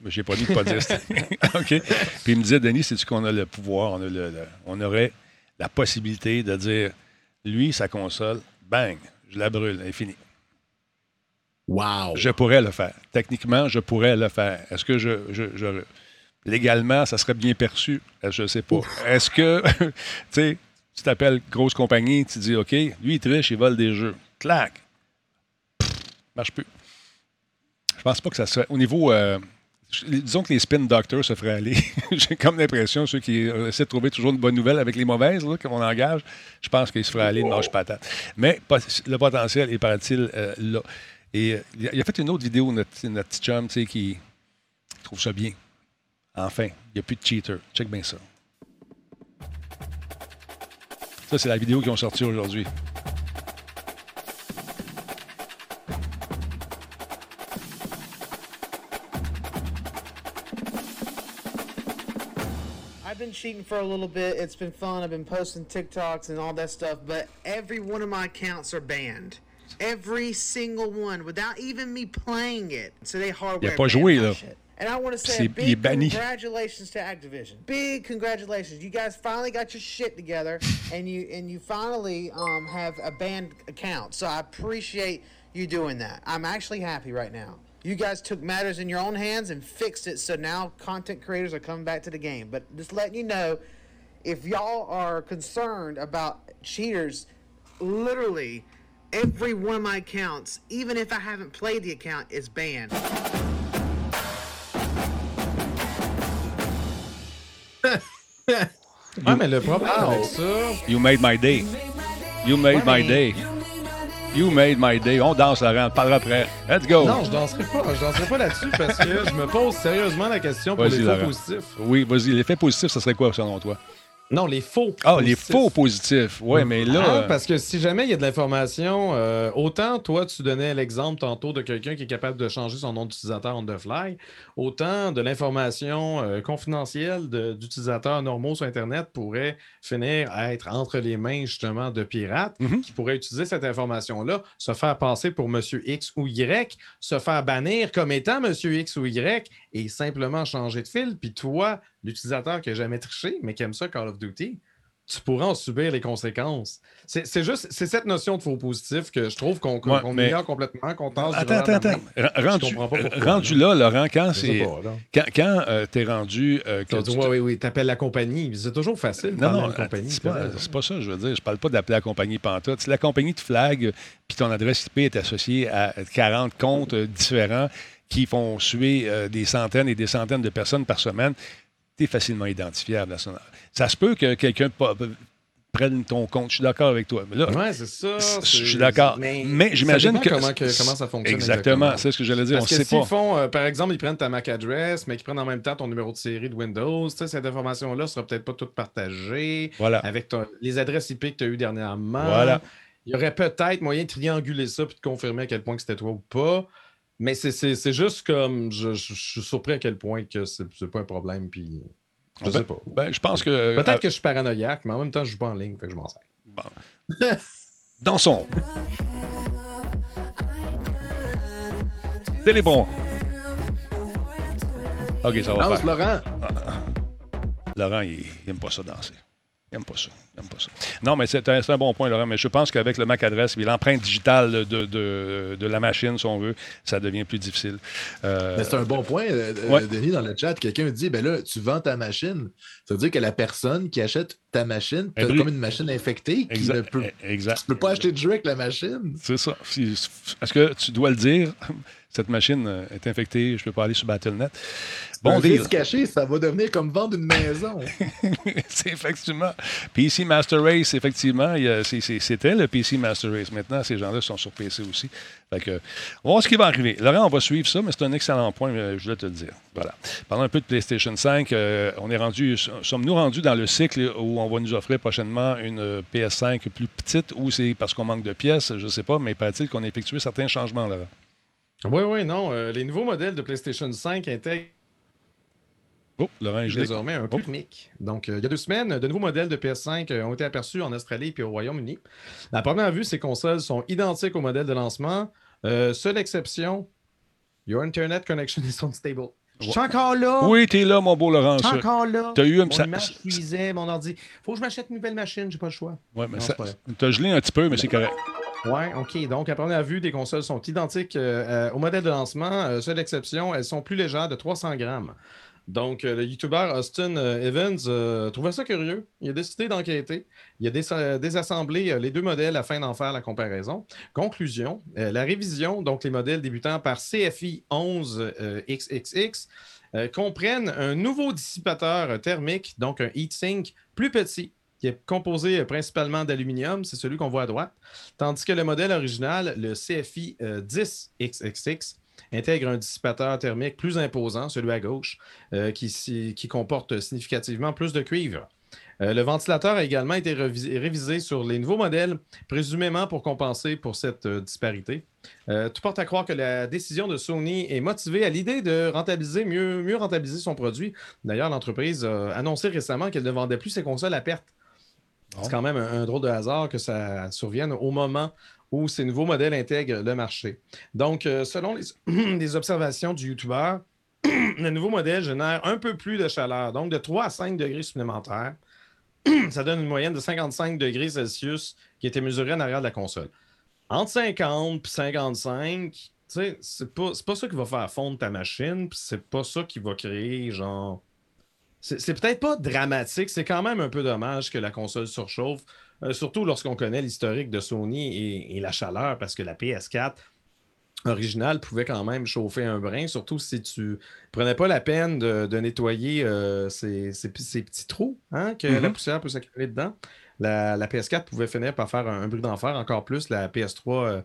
Speaker 1: Je n'ai pas dit de pas dire. OK. Puis il me disait, Denis, c'est-tu qu'on a le pouvoir, on, a le- le- on aurait la possibilité de dire, lui, sa console, bang, je la brûle, elle est finie.
Speaker 2: Wow!
Speaker 1: Je pourrais le faire. Techniquement, je pourrais le faire. Est-ce que je, je- je- légalement, ça serait bien perçu? Euh, Je ne sais pas. Est-ce que, tu sais, tu t'appelles grosse compagnie, tu dis, OK, lui, il triche, il vole des jeux. Clac! Pff, marche plus. Je pense pas que ça serait. Au niveau. euh, disons que les spin doctors se feraient aller. J'ai comme l'impression, ceux qui euh, essaient de trouver toujours une bonne nouvelle avec les mauvaises, qu'on engage, je pense qu'ils se feraient aller de marche patate. Mais le potentiel est, paraît-il, euh, là. Et il a fait une autre vidéo, notre, notre petit chum, tu sais, qui trouve ça bien. Enfin, il n'y a plus de cheater. Check bien ça. Ça, c'est la vidéo qu'ils ont sortie aujourd'hui.
Speaker 7: Cheating for a little bit. It's been fun. I've been posting TikToks and all that stuff, but every one of my accounts are banned. Every single one, without even me playing it. So they hardware.
Speaker 1: pas
Speaker 7: banned
Speaker 1: joué,
Speaker 7: my
Speaker 1: là.
Speaker 7: shit. And I want to say a big congratulations to Activision. Big congratulations. You guys finally got your shit together, and you and you finally um, have a banned account. So I appreciate you doing that. I'm actually happy right now. You guys took matters in your own hands and fixed it, so now content creators are coming back to the game. But just letting you know, if y'all are concerned about cheaters, literally every one of my accounts, even if I haven't played the account, is banned.
Speaker 3: Ouais, mais le problème avec ça,
Speaker 1: You made my day. You made
Speaker 3: Ouais,
Speaker 1: my
Speaker 3: mais-
Speaker 1: day. You made my day. On danse, Laurent. On parlera après. Let's go.
Speaker 3: non, je danserai pas, je danserai pas là-dessus parce que je me pose sérieusement la question pour
Speaker 1: Laurent.
Speaker 3: positifs.
Speaker 1: Oui, vas-y. L'effet positif, ça serait quoi, selon toi?
Speaker 3: Non, les faux.
Speaker 1: Ah, les faux positifs. Oui, mais là.
Speaker 3: Ah,
Speaker 1: euh,
Speaker 3: parce que si jamais il y a de l'information, euh, autant toi, tu donnais l'exemple tantôt de quelqu'un qui est capable de changer son nom d'utilisateur on the fly, autant de l'information euh, confidentielle de- d'utilisateurs normaux sur Internet pourrait finir à être entre les mains justement de pirates
Speaker 1: Mhm.
Speaker 3: qui pourraient utiliser cette information-là, se faire passer pour Monsieur X ou Y, se faire bannir comme étant Monsieur X ou Y et simplement changer de fil. Puis toi, l'utilisateur qui n'a jamais triché, mais qui aime ça Call of Duty, tu pourras en subir les conséquences. C'est juste, c'est cette notion de faux positif que je trouve qu'on
Speaker 1: Ouais, mais-
Speaker 3: ignore complètement, qu'on tasse
Speaker 1: Attends, attends,
Speaker 3: la
Speaker 1: attends. Rendu,
Speaker 3: comprends pas pourquoi,
Speaker 1: rendu
Speaker 3: là.
Speaker 1: Laurent, quand c'est. Quand, quand euh, t'es rendu. euh,
Speaker 3: Tu
Speaker 1: te-
Speaker 3: ouais, oui, oui, t'appelles la compagnie. C'est toujours facile.
Speaker 1: Non, non,
Speaker 3: une compagnie.
Speaker 1: c'est pas, pas ça, je veux dire. Je parle pas d'appeler la compagnie pantoute. Si la compagnie te flag, puis ton adresse IP est associée à 40 comptes euh, différents qui font suer euh, des centaines et des centaines de personnes par semaine, tu es facilement identifiable. Ça se peut que quelqu'un prenne ton compte. Je suis d'accord avec toi. Mais là,
Speaker 3: Ouais, c'est ça.
Speaker 1: je suis d'accord. Mais, j'imagine que.
Speaker 3: Comment, que- comment ça fonctionne.
Speaker 1: Exactement, c'est ce que j'allais dire.
Speaker 3: Parce
Speaker 1: on
Speaker 3: que
Speaker 1: sait
Speaker 3: s'ils
Speaker 1: pas.
Speaker 3: font, euh, par exemple, ils prennent ta MAC address, mais qu'ils prennent en même temps ton numéro de série de Windows, cette information-là ne sera peut-être pas toute partagée
Speaker 1: Voilà.
Speaker 3: avec ton- les adresses IP que tu as eues dernièrement.
Speaker 1: Voilà.
Speaker 3: Il y aurait peut-être moyen de trianguler ça puis de confirmer à quel point que c'était toi ou pas. Mais c'est- juste comme. Je, je- je suis surpris à quel point que c'est pas un problème. Puis. Je sais pas.
Speaker 1: Ben, je pense que.
Speaker 3: Peut-être que je suis paranoïaque, mais en même temps, je joue pas en ligne, fait que je m'en sers.
Speaker 1: Dans son. C'est les bons. OK, ça va faire.
Speaker 2: Laurent.
Speaker 1: Laurent, il, il aime pas ça danser. Il aime pas ça. Pas ça. Non, mais c'est un, bon point, Laurent. Mais je pense qu'avec le MAC adresse et l'empreinte digitale de, de, de la machine, si on veut, ça devient plus difficile. Euh,
Speaker 2: Mais c'est un bon point, euh, euh,
Speaker 1: Ouais.
Speaker 2: Denis, dans le chat. Quelqu'un dit ben là, tu vends ta machine. Ça veut dire que la personne qui achète ta machine,
Speaker 1: brûle.
Speaker 2: comme une machine infectée qui ne
Speaker 1: exact.
Speaker 2: peut.
Speaker 1: exact.
Speaker 2: Tu peux pas acheter de jeu avec la machine.
Speaker 1: C'est ça. Est-ce que tu dois le dire? Cette machine est infectée, je ne peux pas aller sur Battle.net. Bon
Speaker 2: risque caché, ça va devenir comme vendre une maison.
Speaker 1: c'est effectivement. PC Master Race, effectivement, c'était le PC Master Race. Maintenant, ces gens-là sont sur PC aussi. On va voir ce qui va arriver. Laurent, on va suivre ça, mais c'est un excellent point, euh, je voulais te le dire. Voilà. Parlons un peu de PlayStation 5. euh, on est rendu, sommes-nous rendus dans le cycle où on va nous offrir prochainement une euh, PS5 plus petite ou c'est parce qu'on manque de pièces, je ne sais pas, mais paraît-il qu'on a effectué certains changements là.
Speaker 3: Oui, oui, non. les nouveaux modèles de PlayStation 5 intègrent
Speaker 1: Oh, Laurent
Speaker 3: désormais un
Speaker 1: Oh.
Speaker 3: thermique. Donc, euh, il y a deux semaines, de nouveaux modèles de PS5 euh, ont été aperçus en Australie et au Royaume-Uni. À première vue, ces consoles sont identiques au modèle de lancement. Euh, seule exception, Your Internet connection is unstable. Je suis encore là.
Speaker 1: Oui, t'es là, mon beau Laurent.
Speaker 3: Je suis encore là.
Speaker 1: T'as eu un-
Speaker 3: image freezait, mon ordi. Faut que je m'achète une nouvelle machine, j'ai pas le choix.
Speaker 1: Ouais, mais
Speaker 3: Non,
Speaker 1: ça-
Speaker 3: c'est pas vrai.
Speaker 1: t'as gelé un petit peu, mais c'est correct.
Speaker 3: Ouais, OK. Donc, à première vue, les consoles sont identiques euh, euh, au modèle de lancement. Euh, seule exception, elles sont plus légères de 300 grammes. Donc, euh, le YouTuber Austin euh, Evans euh, trouvait ça curieux. Il a décidé d'enquêter. Il a dés- désassemblé les deux modèles afin d'en faire la comparaison. Conclusion, la révision, donc les modèles débutant par CFI 11XXX, euh, comprennent un nouveau dissipateur thermique, donc un heatsink plus petit, qui est composé principalement d'aluminium, c'est celui qu'on voit à droite, tandis que le modèle original, le CFI euh, 10XXX, intègre un dissipateur thermique plus imposant, celui à gauche, euh, qui, comporte significativement plus de cuivre. Euh, le ventilateur a également été révisé sur les nouveaux modèles, présumément pour compenser pour cette euh, disparité. Euh, tout porte à croire que la décision de Sony est motivée à l'idée de rentabiliser, mieux, mieux rentabiliser son produit. D'ailleurs, l'entreprise a annoncé récemment qu'elle ne vendait plus ses consoles à perte. C'est quand même un, un drôle de hasard que ça survienne au moment où ces nouveaux modèles intègrent le marché. Donc, euh, selon les, observations du YouTuber, le nouveau modèle génère un peu plus de chaleur, donc de 3 à 5 degrés supplémentaires. ça donne une moyenne de 55 degrés Celsius qui était mesurée en arrière de la console. Entre 50 et 55, tu sais, c'est pas, pas ça qui va faire fondre ta machine, puis c'est pas ça qui va créer, genre. C'est peut-être pas dramatique, c'est quand même un peu dommage que la console surchauffe, euh, surtout lorsqu'on connaît l'historique de Sony et, et la chaleur, parce que la PS4 originale pouvait quand même chauffer un brin, surtout si tu prenais pas la peine de, de nettoyer euh, ces, ces p- ces petits trous hein, que la
Speaker 1: Mhm.
Speaker 3: poussière peut s'accumuler dedans. La, la PS4 pouvait finir par faire un, un bruit d'enfer, encore plus la PS3, euh,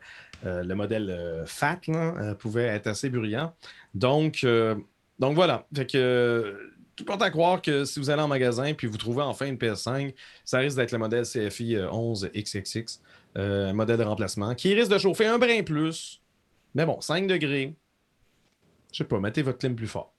Speaker 3: euh, le modèle euh, FAT, là, pouvait être assez bruyant. Donc, donc voilà. Fait que tout porte à croire que si vous allez en magasin puis vous trouvez enfin une PS5, ça risque d'être le modèle CFI euh, 11 XXX, euh, un modèle de remplacement, qui risque de chauffer un brin plus. Mais bon, 5 degrés. Je sais pas, mettez votre clim plus fort.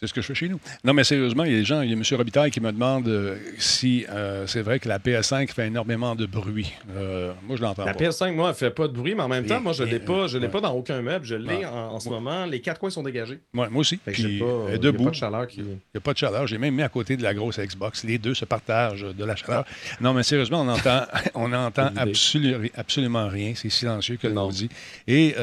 Speaker 1: C'est ce que je fais chez nous. Non, mais sérieusement, il y a des gens, il y a M. Robitaille qui me demande euh, si euh, c'est vrai que la PS5 fait énormément de bruit. Euh, moi, je l'entends
Speaker 3: La
Speaker 1: pas.
Speaker 3: PS5, moi, elle fait pas de bruit, mais en même temps, moi, je
Speaker 1: et-
Speaker 3: l'ai pas, je l'ai
Speaker 1: ouais.
Speaker 3: pas dans aucun meuble. Je l'ai en, en ce moment. Les quatre coins sont dégagés.
Speaker 1: Ouais, moi aussi. Puis,
Speaker 3: pas,
Speaker 1: elle
Speaker 3: il y a pas de chaleur qui.
Speaker 1: Il n'y a pas de chaleur. J'ai même mis à côté de la grosse Xbox. Les deux se partagent de la chaleur. Non, mais sérieusement, on entend, on entend absolu- absolument rien. C'est silencieux que l'on dit. Et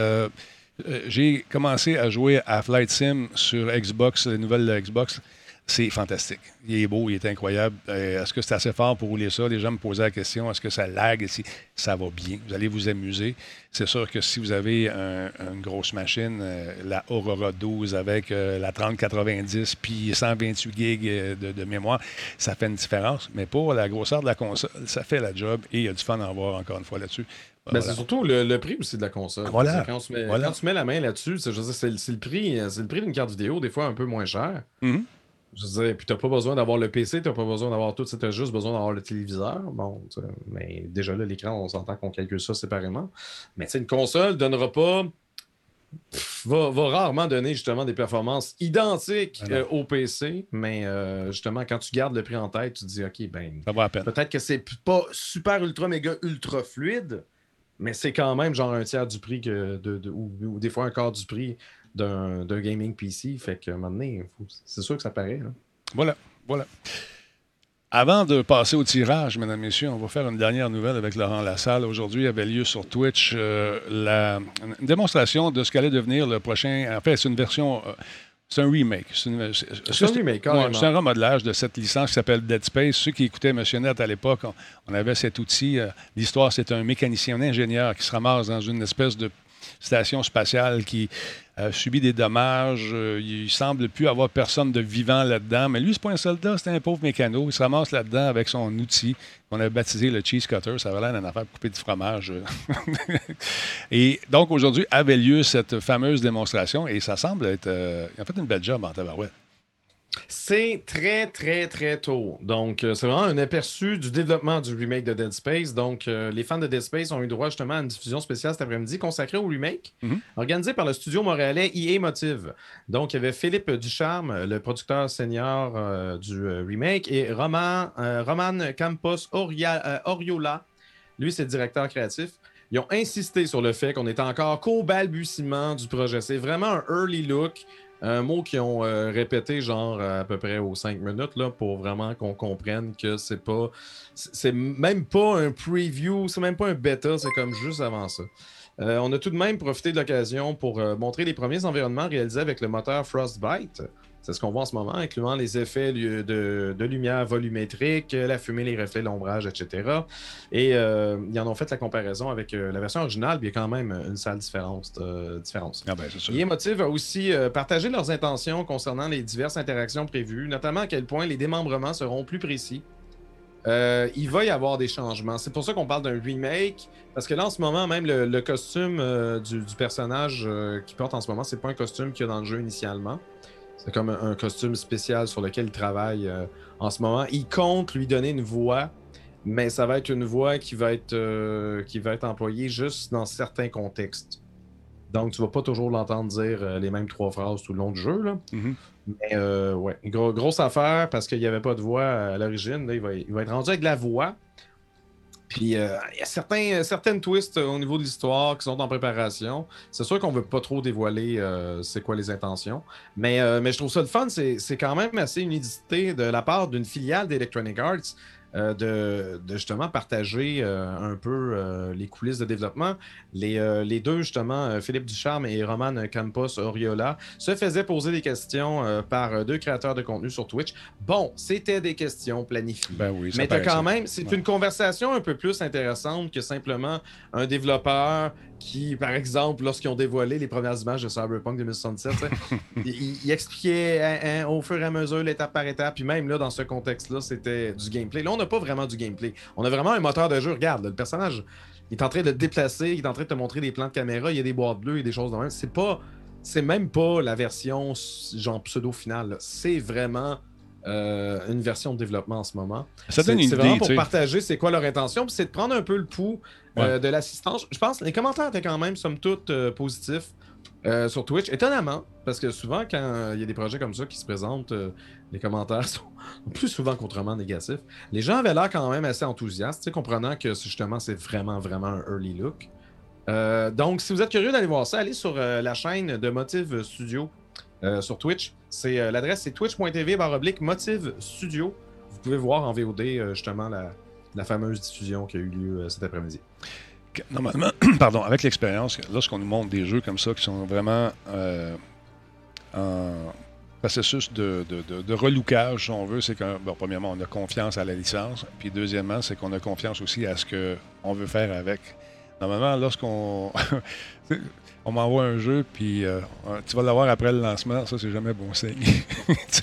Speaker 1: j'ai commencé à jouer à Flight Sim sur Xbox, la nouvelle Xbox. C'est fantastique. Il est beau, il est incroyable. Euh, est-ce que c'est assez fort pour rouler ça? Les gens me posaient la question, est-ce que ça lag? Si ça va bien, vous allez vous amuser. C'est sûr que si vous avez un- une grosse machine, euh, la Aurora 12 avec euh, la 3090 puis 128 gigs euh, de, de mémoire, ça fait une différence. Mais pour la grosseur de la console, ça fait la job et il y a du fun à en voir encore une fois là-dessus.
Speaker 3: Ben,
Speaker 1: Voilà.
Speaker 3: C'est surtout le, le prix aussi de la console.
Speaker 1: Voilà.
Speaker 3: Quand, tu mets,
Speaker 1: Voilà.
Speaker 3: quand tu mets la main là-dessus, c'est le- c'est le prix, c'est le prix d'une carte vidéo, des fois un peu moins cher.
Speaker 1: Mhm.
Speaker 3: Je veux dire, puis t'as pas besoin d'avoir le PC, t'as pas besoin d'avoir tout, t'as juste besoin d'avoir le téléviseur. Bon, mais déjà là, l'écran, on s'entend qu'on calcule ça séparément. Mais une console donnera pas. pff, Va, va rarement donner justement des performances identiques euh, au PC, mais euh, justement, quand tu gardes le prix en tête, tu te dis, OK, ben. Peut-être que c'est pas super ultra méga ultra fluide, mais c'est quand même genre un tiers du prix que de, de- ou, des fois un quart du prix d'un gaming PC. Fait que un moment donné, c'est sûr que ça paraît. là.
Speaker 1: Voilà, voilà. Avant de passer au tirage, mesdames, messieurs, on va faire une dernière nouvelle avec Laurent Lassalle. Aujourd'hui avait lieu sur Twitch euh, la, une démonstration de ce qu'allait devenir le prochain. En fait, c'est une version. euh, c'est un remake. C'est une- c'est-
Speaker 3: C'est un remake.
Speaker 1: Ouais, c'est un remodelage de cette licence qui s'appelle Dead Space. Ceux qui écoutaient Monsieur Net à l'époque, on, on avait cet outil. euh, L'histoire, c'est un mécanicien, un ingénieur qui se ramasse dans une espèce de station spatiale qui a subi des dommages. Euh, il semble plus avoir personne de vivant là-dedans. Mais lui, c'est pas un soldat, c'est un pauvre mécano. Il se ramasse là-dedans avec son outil qu'on a baptisé le cheese cutter. Ça avait l'air d'une affaire pour couper du fromage. et donc, aujourd'hui, avait lieu cette fameuse démonstration et ça semble être... euh, a fait une belle job en tabarouette.
Speaker 3: C'est très, très, très tôt. Donc, euh, c'est vraiment un aperçu du développement du remake de Dead Space. Donc, euh, les fans de Dead Space ont eu droit justement à une diffusion spéciale cet après-midi consacrée au remake,
Speaker 1: Mhm.
Speaker 3: organisée par le studio montréalais EA Motive. Donc, il y avait Philippe Ducharme, le producteur senior euh, du remake, et Roman, Roman Campos Oria- Oriola. Lui, c'est le directeur créatif. Ils ont insisté sur le fait qu'on était encore qu'au balbutiement du projet. C'est vraiment un early look. Un mot qu'ils ont euh, répété genre à peu près aux 5 minutes là, pour vraiment qu'on comprenne que c'est pas. c'est- C'est même pas un preview, c'est même pas un bêta, c'est comme juste avant ça. Euh, on a tout de même profité de l'occasion pour euh, montrer les premiers environnements réalisés avec le moteur Frostbite. C'est ce qu'on voit en ce moment, incluant les effets de, de lumière volumétrique, la fumée, les reflets, l'ombrage, etc. Et euh, ils en ont fait la comparaison avec euh, la version originale, puis il y a quand même une sale différence. euh, différence.
Speaker 1: Ah ben,
Speaker 3: a aussi euh, partagé leurs intentions concernant les diverses interactions prévues, notamment à quel point les démembrements seront plus précis. Euh, il va y avoir des changements. C'est pour ça qu'on parle d'un remake, parce que là, en ce moment, même le, le costume euh, du, du personnage euh, qu'il porte en ce moment, c'est pas un costume qu'il y a dans le jeu initialement. C'est comme un, un costume spécial sur lequel il travaille euh, en ce moment. Il compte lui donner une voix, mais ça va être une voix qui va être, euh, qui va être employée juste dans certains contextes. Donc, tu vas pas toujours l'entendre dire euh, les mêmes trois phrases tout le long du jeu. Là.
Speaker 1: Mhm.
Speaker 3: Mais euh, ouais, gros- grosse affaire parce qu'il n'y avait pas de voix à l'origine. Là, Il va, il va être rendu avec de la voix. Puis euh, il y a certains, certaines twists au niveau de l'histoire qui sont en préparation. C'est sûr qu'on veut pas trop dévoiler euh, c'est quoi les intentions. Mais, euh, mais je trouve ça le fun. C'est quand même assez une de la part d'une filiale d'Electronic Arts. Euh, de, de justement partager euh, un peu euh, les coulisses de développement. Les, les deux, justement, Philippe Ducharme et Roman Campos Oriola, se faisaient poser des questions par deux créateurs de contenu sur Twitch. Bon, c'était des questions planifiées.
Speaker 1: Ben oui,
Speaker 3: Mais quand
Speaker 1: ça.
Speaker 3: même, c'est
Speaker 1: Ouais.
Speaker 3: une conversation un peu plus intéressante que simplement un développeur qui, par exemple, lorsqu'ils ont dévoilé les premières images de Cyberpunk 2077, tu sais, il, il expliquait hein, hein, au fur et à mesure, l'étape par étape. Puis même là, dans ce contexte-là, c'était du gameplay. Là, on n'a pas vraiment du gameplay. On a vraiment un moteur de jeu. Regarde, là, le personnage, il est en train de te déplacer, il est en train de te montrer des plans de caméra, il y a des boîtes bleues et des choses de même. C'est pas. C'est même pas la version genre pseudo-finale. là. C'est vraiment euh, une version de développement en ce moment.
Speaker 1: Ça donne
Speaker 3: C'est-
Speaker 1: une
Speaker 3: C'est vraiment
Speaker 1: idée,
Speaker 3: pour partager c'est quoi leur intention, puis c'est de prendre un peu le pouls euh, de l'assistance. Je pense que les commentaires étaient quand même, somme toute, euh, positifs sur Twitch. Étonnamment, parce que souvent, quand il y a des projets comme ça qui se présentent, les commentaires sont plus souvent qu'autrement négatifs. Les gens avaient l'air quand même assez enthousiastes, comprenant que justement, c'est vraiment, vraiment un early look. Donc, si vous êtes curieux d'aller voir ça, allez sur la chaîne de Motive Studio sur Twitch. C'est euh, L'adresse, c'est twitch.tv baroblique Motive Studio. Vous pouvez voir en VOD, euh, justement, la, fameuse diffusion qui a eu lieu euh, cet après-midi.
Speaker 1: Normalement, pardon, avec l'expérience, lorsqu'on nous montre des jeux comme ça qui sont vraiment euh, en processus de, de, relookage, si on veut, c'est que, premièrement, on a confiance à la licence, puis deuxièmement, c'est qu'on a confiance aussi à ce qu'on veut faire avec. Normalement, lorsqu'on on m'envoie un jeu, puis euh, tu vas l'avoir après le lancement, ça, c'est jamais bon signe.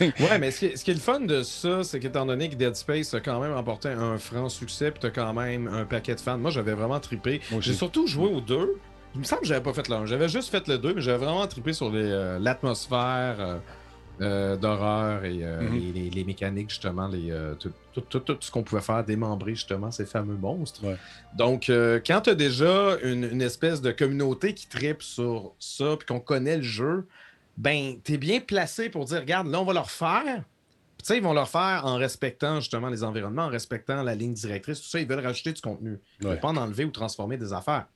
Speaker 3: Ouais, mais ce qui, est, ce qui est le fun de ça, c'est qu'étant donné que Dead Space a quand même remporté un franc succès, puis t'as quand même un paquet de fans. Moi, j'avais vraiment trippé. J'ai surtout joué aux deux. Il me semble que j'avais pas fait le 1. J'avais juste fait le 2, mais j'avais vraiment trippé sur euh, l'atmosphère euh, euh, d'horreur et euh,
Speaker 1: Mhm.
Speaker 3: les, les- les mécaniques, justement, les, euh, tout, tout- tout- tout ce qu'on pouvait faire, démembrer justement ces fameux monstres.
Speaker 1: Ouais.
Speaker 3: Donc, quand tu as déjà une, une espèce de communauté qui tripe sur ça, puis qu'on connaît le jeu, ben, tu es bien placé pour dire, regarde, là, on va leur faire. Puis, Tu sais, ils vont leur faire en respectant justement les environnements, en respectant la ligne directrice, tout ça. Ils veulent rajouter du contenu. Ils ne
Speaker 1: Ouais.
Speaker 3: veulent pas en enlever ou transformer des affaires.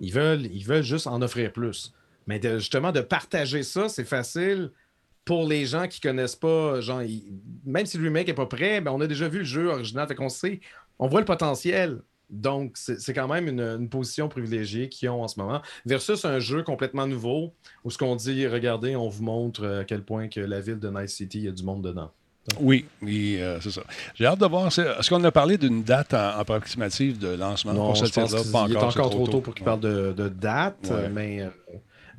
Speaker 3: Ils veulent, ils veulent juste en offrir plus. Mais de- justement, de partager ça, c'est facile pour les gens qui connaissent pas. Genre, même si le remake n'est pas prêt, ben, on a déjà vu le jeu original. Fait qu'on sait, on voit le potentiel. Donc, c'est quand même une, une position privilégiée qu'ils ont en ce moment, versus un jeu complètement nouveau où ce qu'on dit, regardez, on vous montre euh, à quel point que la ville de Night City, il y a du monde dedans.
Speaker 1: Oui, oui, euh, c'est ça. J'ai hâte de voir. Est-ce qu'on a parlé d'une date en, approximative de lancement?
Speaker 3: Non,
Speaker 1: pour
Speaker 3: je pense qu'il
Speaker 1: Pas
Speaker 3: est
Speaker 1: encore,
Speaker 3: encore trop tôt pour qu'il
Speaker 1: Ouais.
Speaker 3: parle de, de date,
Speaker 1: Ouais.
Speaker 3: mais, euh,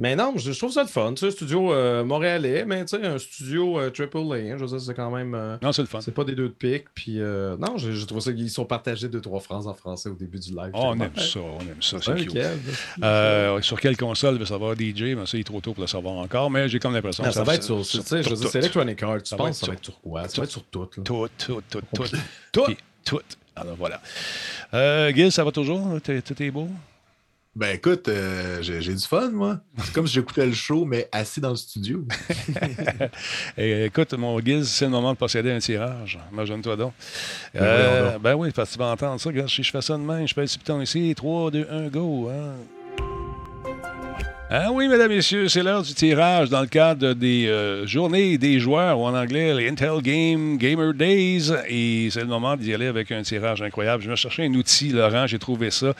Speaker 3: Mais non, je, trouve ça le fun. Tu sais, studio euh, montréalais, mais tu sais, un studio euh, triple A. hein, je veux dire, c'est quand même. euh,
Speaker 1: Non, c'est le fun.
Speaker 3: c'est pas des deux de pique. Puis non, je, je trouve ça qu'ils sont partagés deux, trois phrases en français au début du live.
Speaker 1: Oh, on aime ça, on aime ça. C'est cute. Sur quelle console veut savoir DJ? Mais ça, il est trop tôt pour le savoir encore, mais j'ai comme l'impression que
Speaker 3: ça va être sur, tu sais, je veux dire, c'est Electronic Arts. Tu
Speaker 1: va
Speaker 3: penses que ça va être sur quoi? Ça va être sur tout.
Speaker 1: Tout, tout, tout, tout.
Speaker 3: Tout.
Speaker 1: Tout. Alors voilà. Gil, ça va toujours? Tout est beau?
Speaker 2: Ben écoute, euh, j'ai du fun, moi. C'est comme si j'écoutais le show, mais assis dans le studio.
Speaker 1: Eh, écoute, mon Giz, c'est le moment de posséder un tirage. Imagine-toi donc.
Speaker 2: Ben
Speaker 1: Euh,
Speaker 2: donc.
Speaker 1: ben oui, parce que tu vas entendre ça. Regarde, si je fais ça de même, je sur le piton ici. 3, 2, 1, go. Hein. Ah oui, mesdames, messieurs, c'est l'heure du tirage dans le cadre des euh, journées des joueurs, ou en anglais, les Intel Game Gamer Days. Et c'est le moment d'y aller avec un tirage incroyable. Je vais chercher un outil, Laurent, j'ai trouvé ça.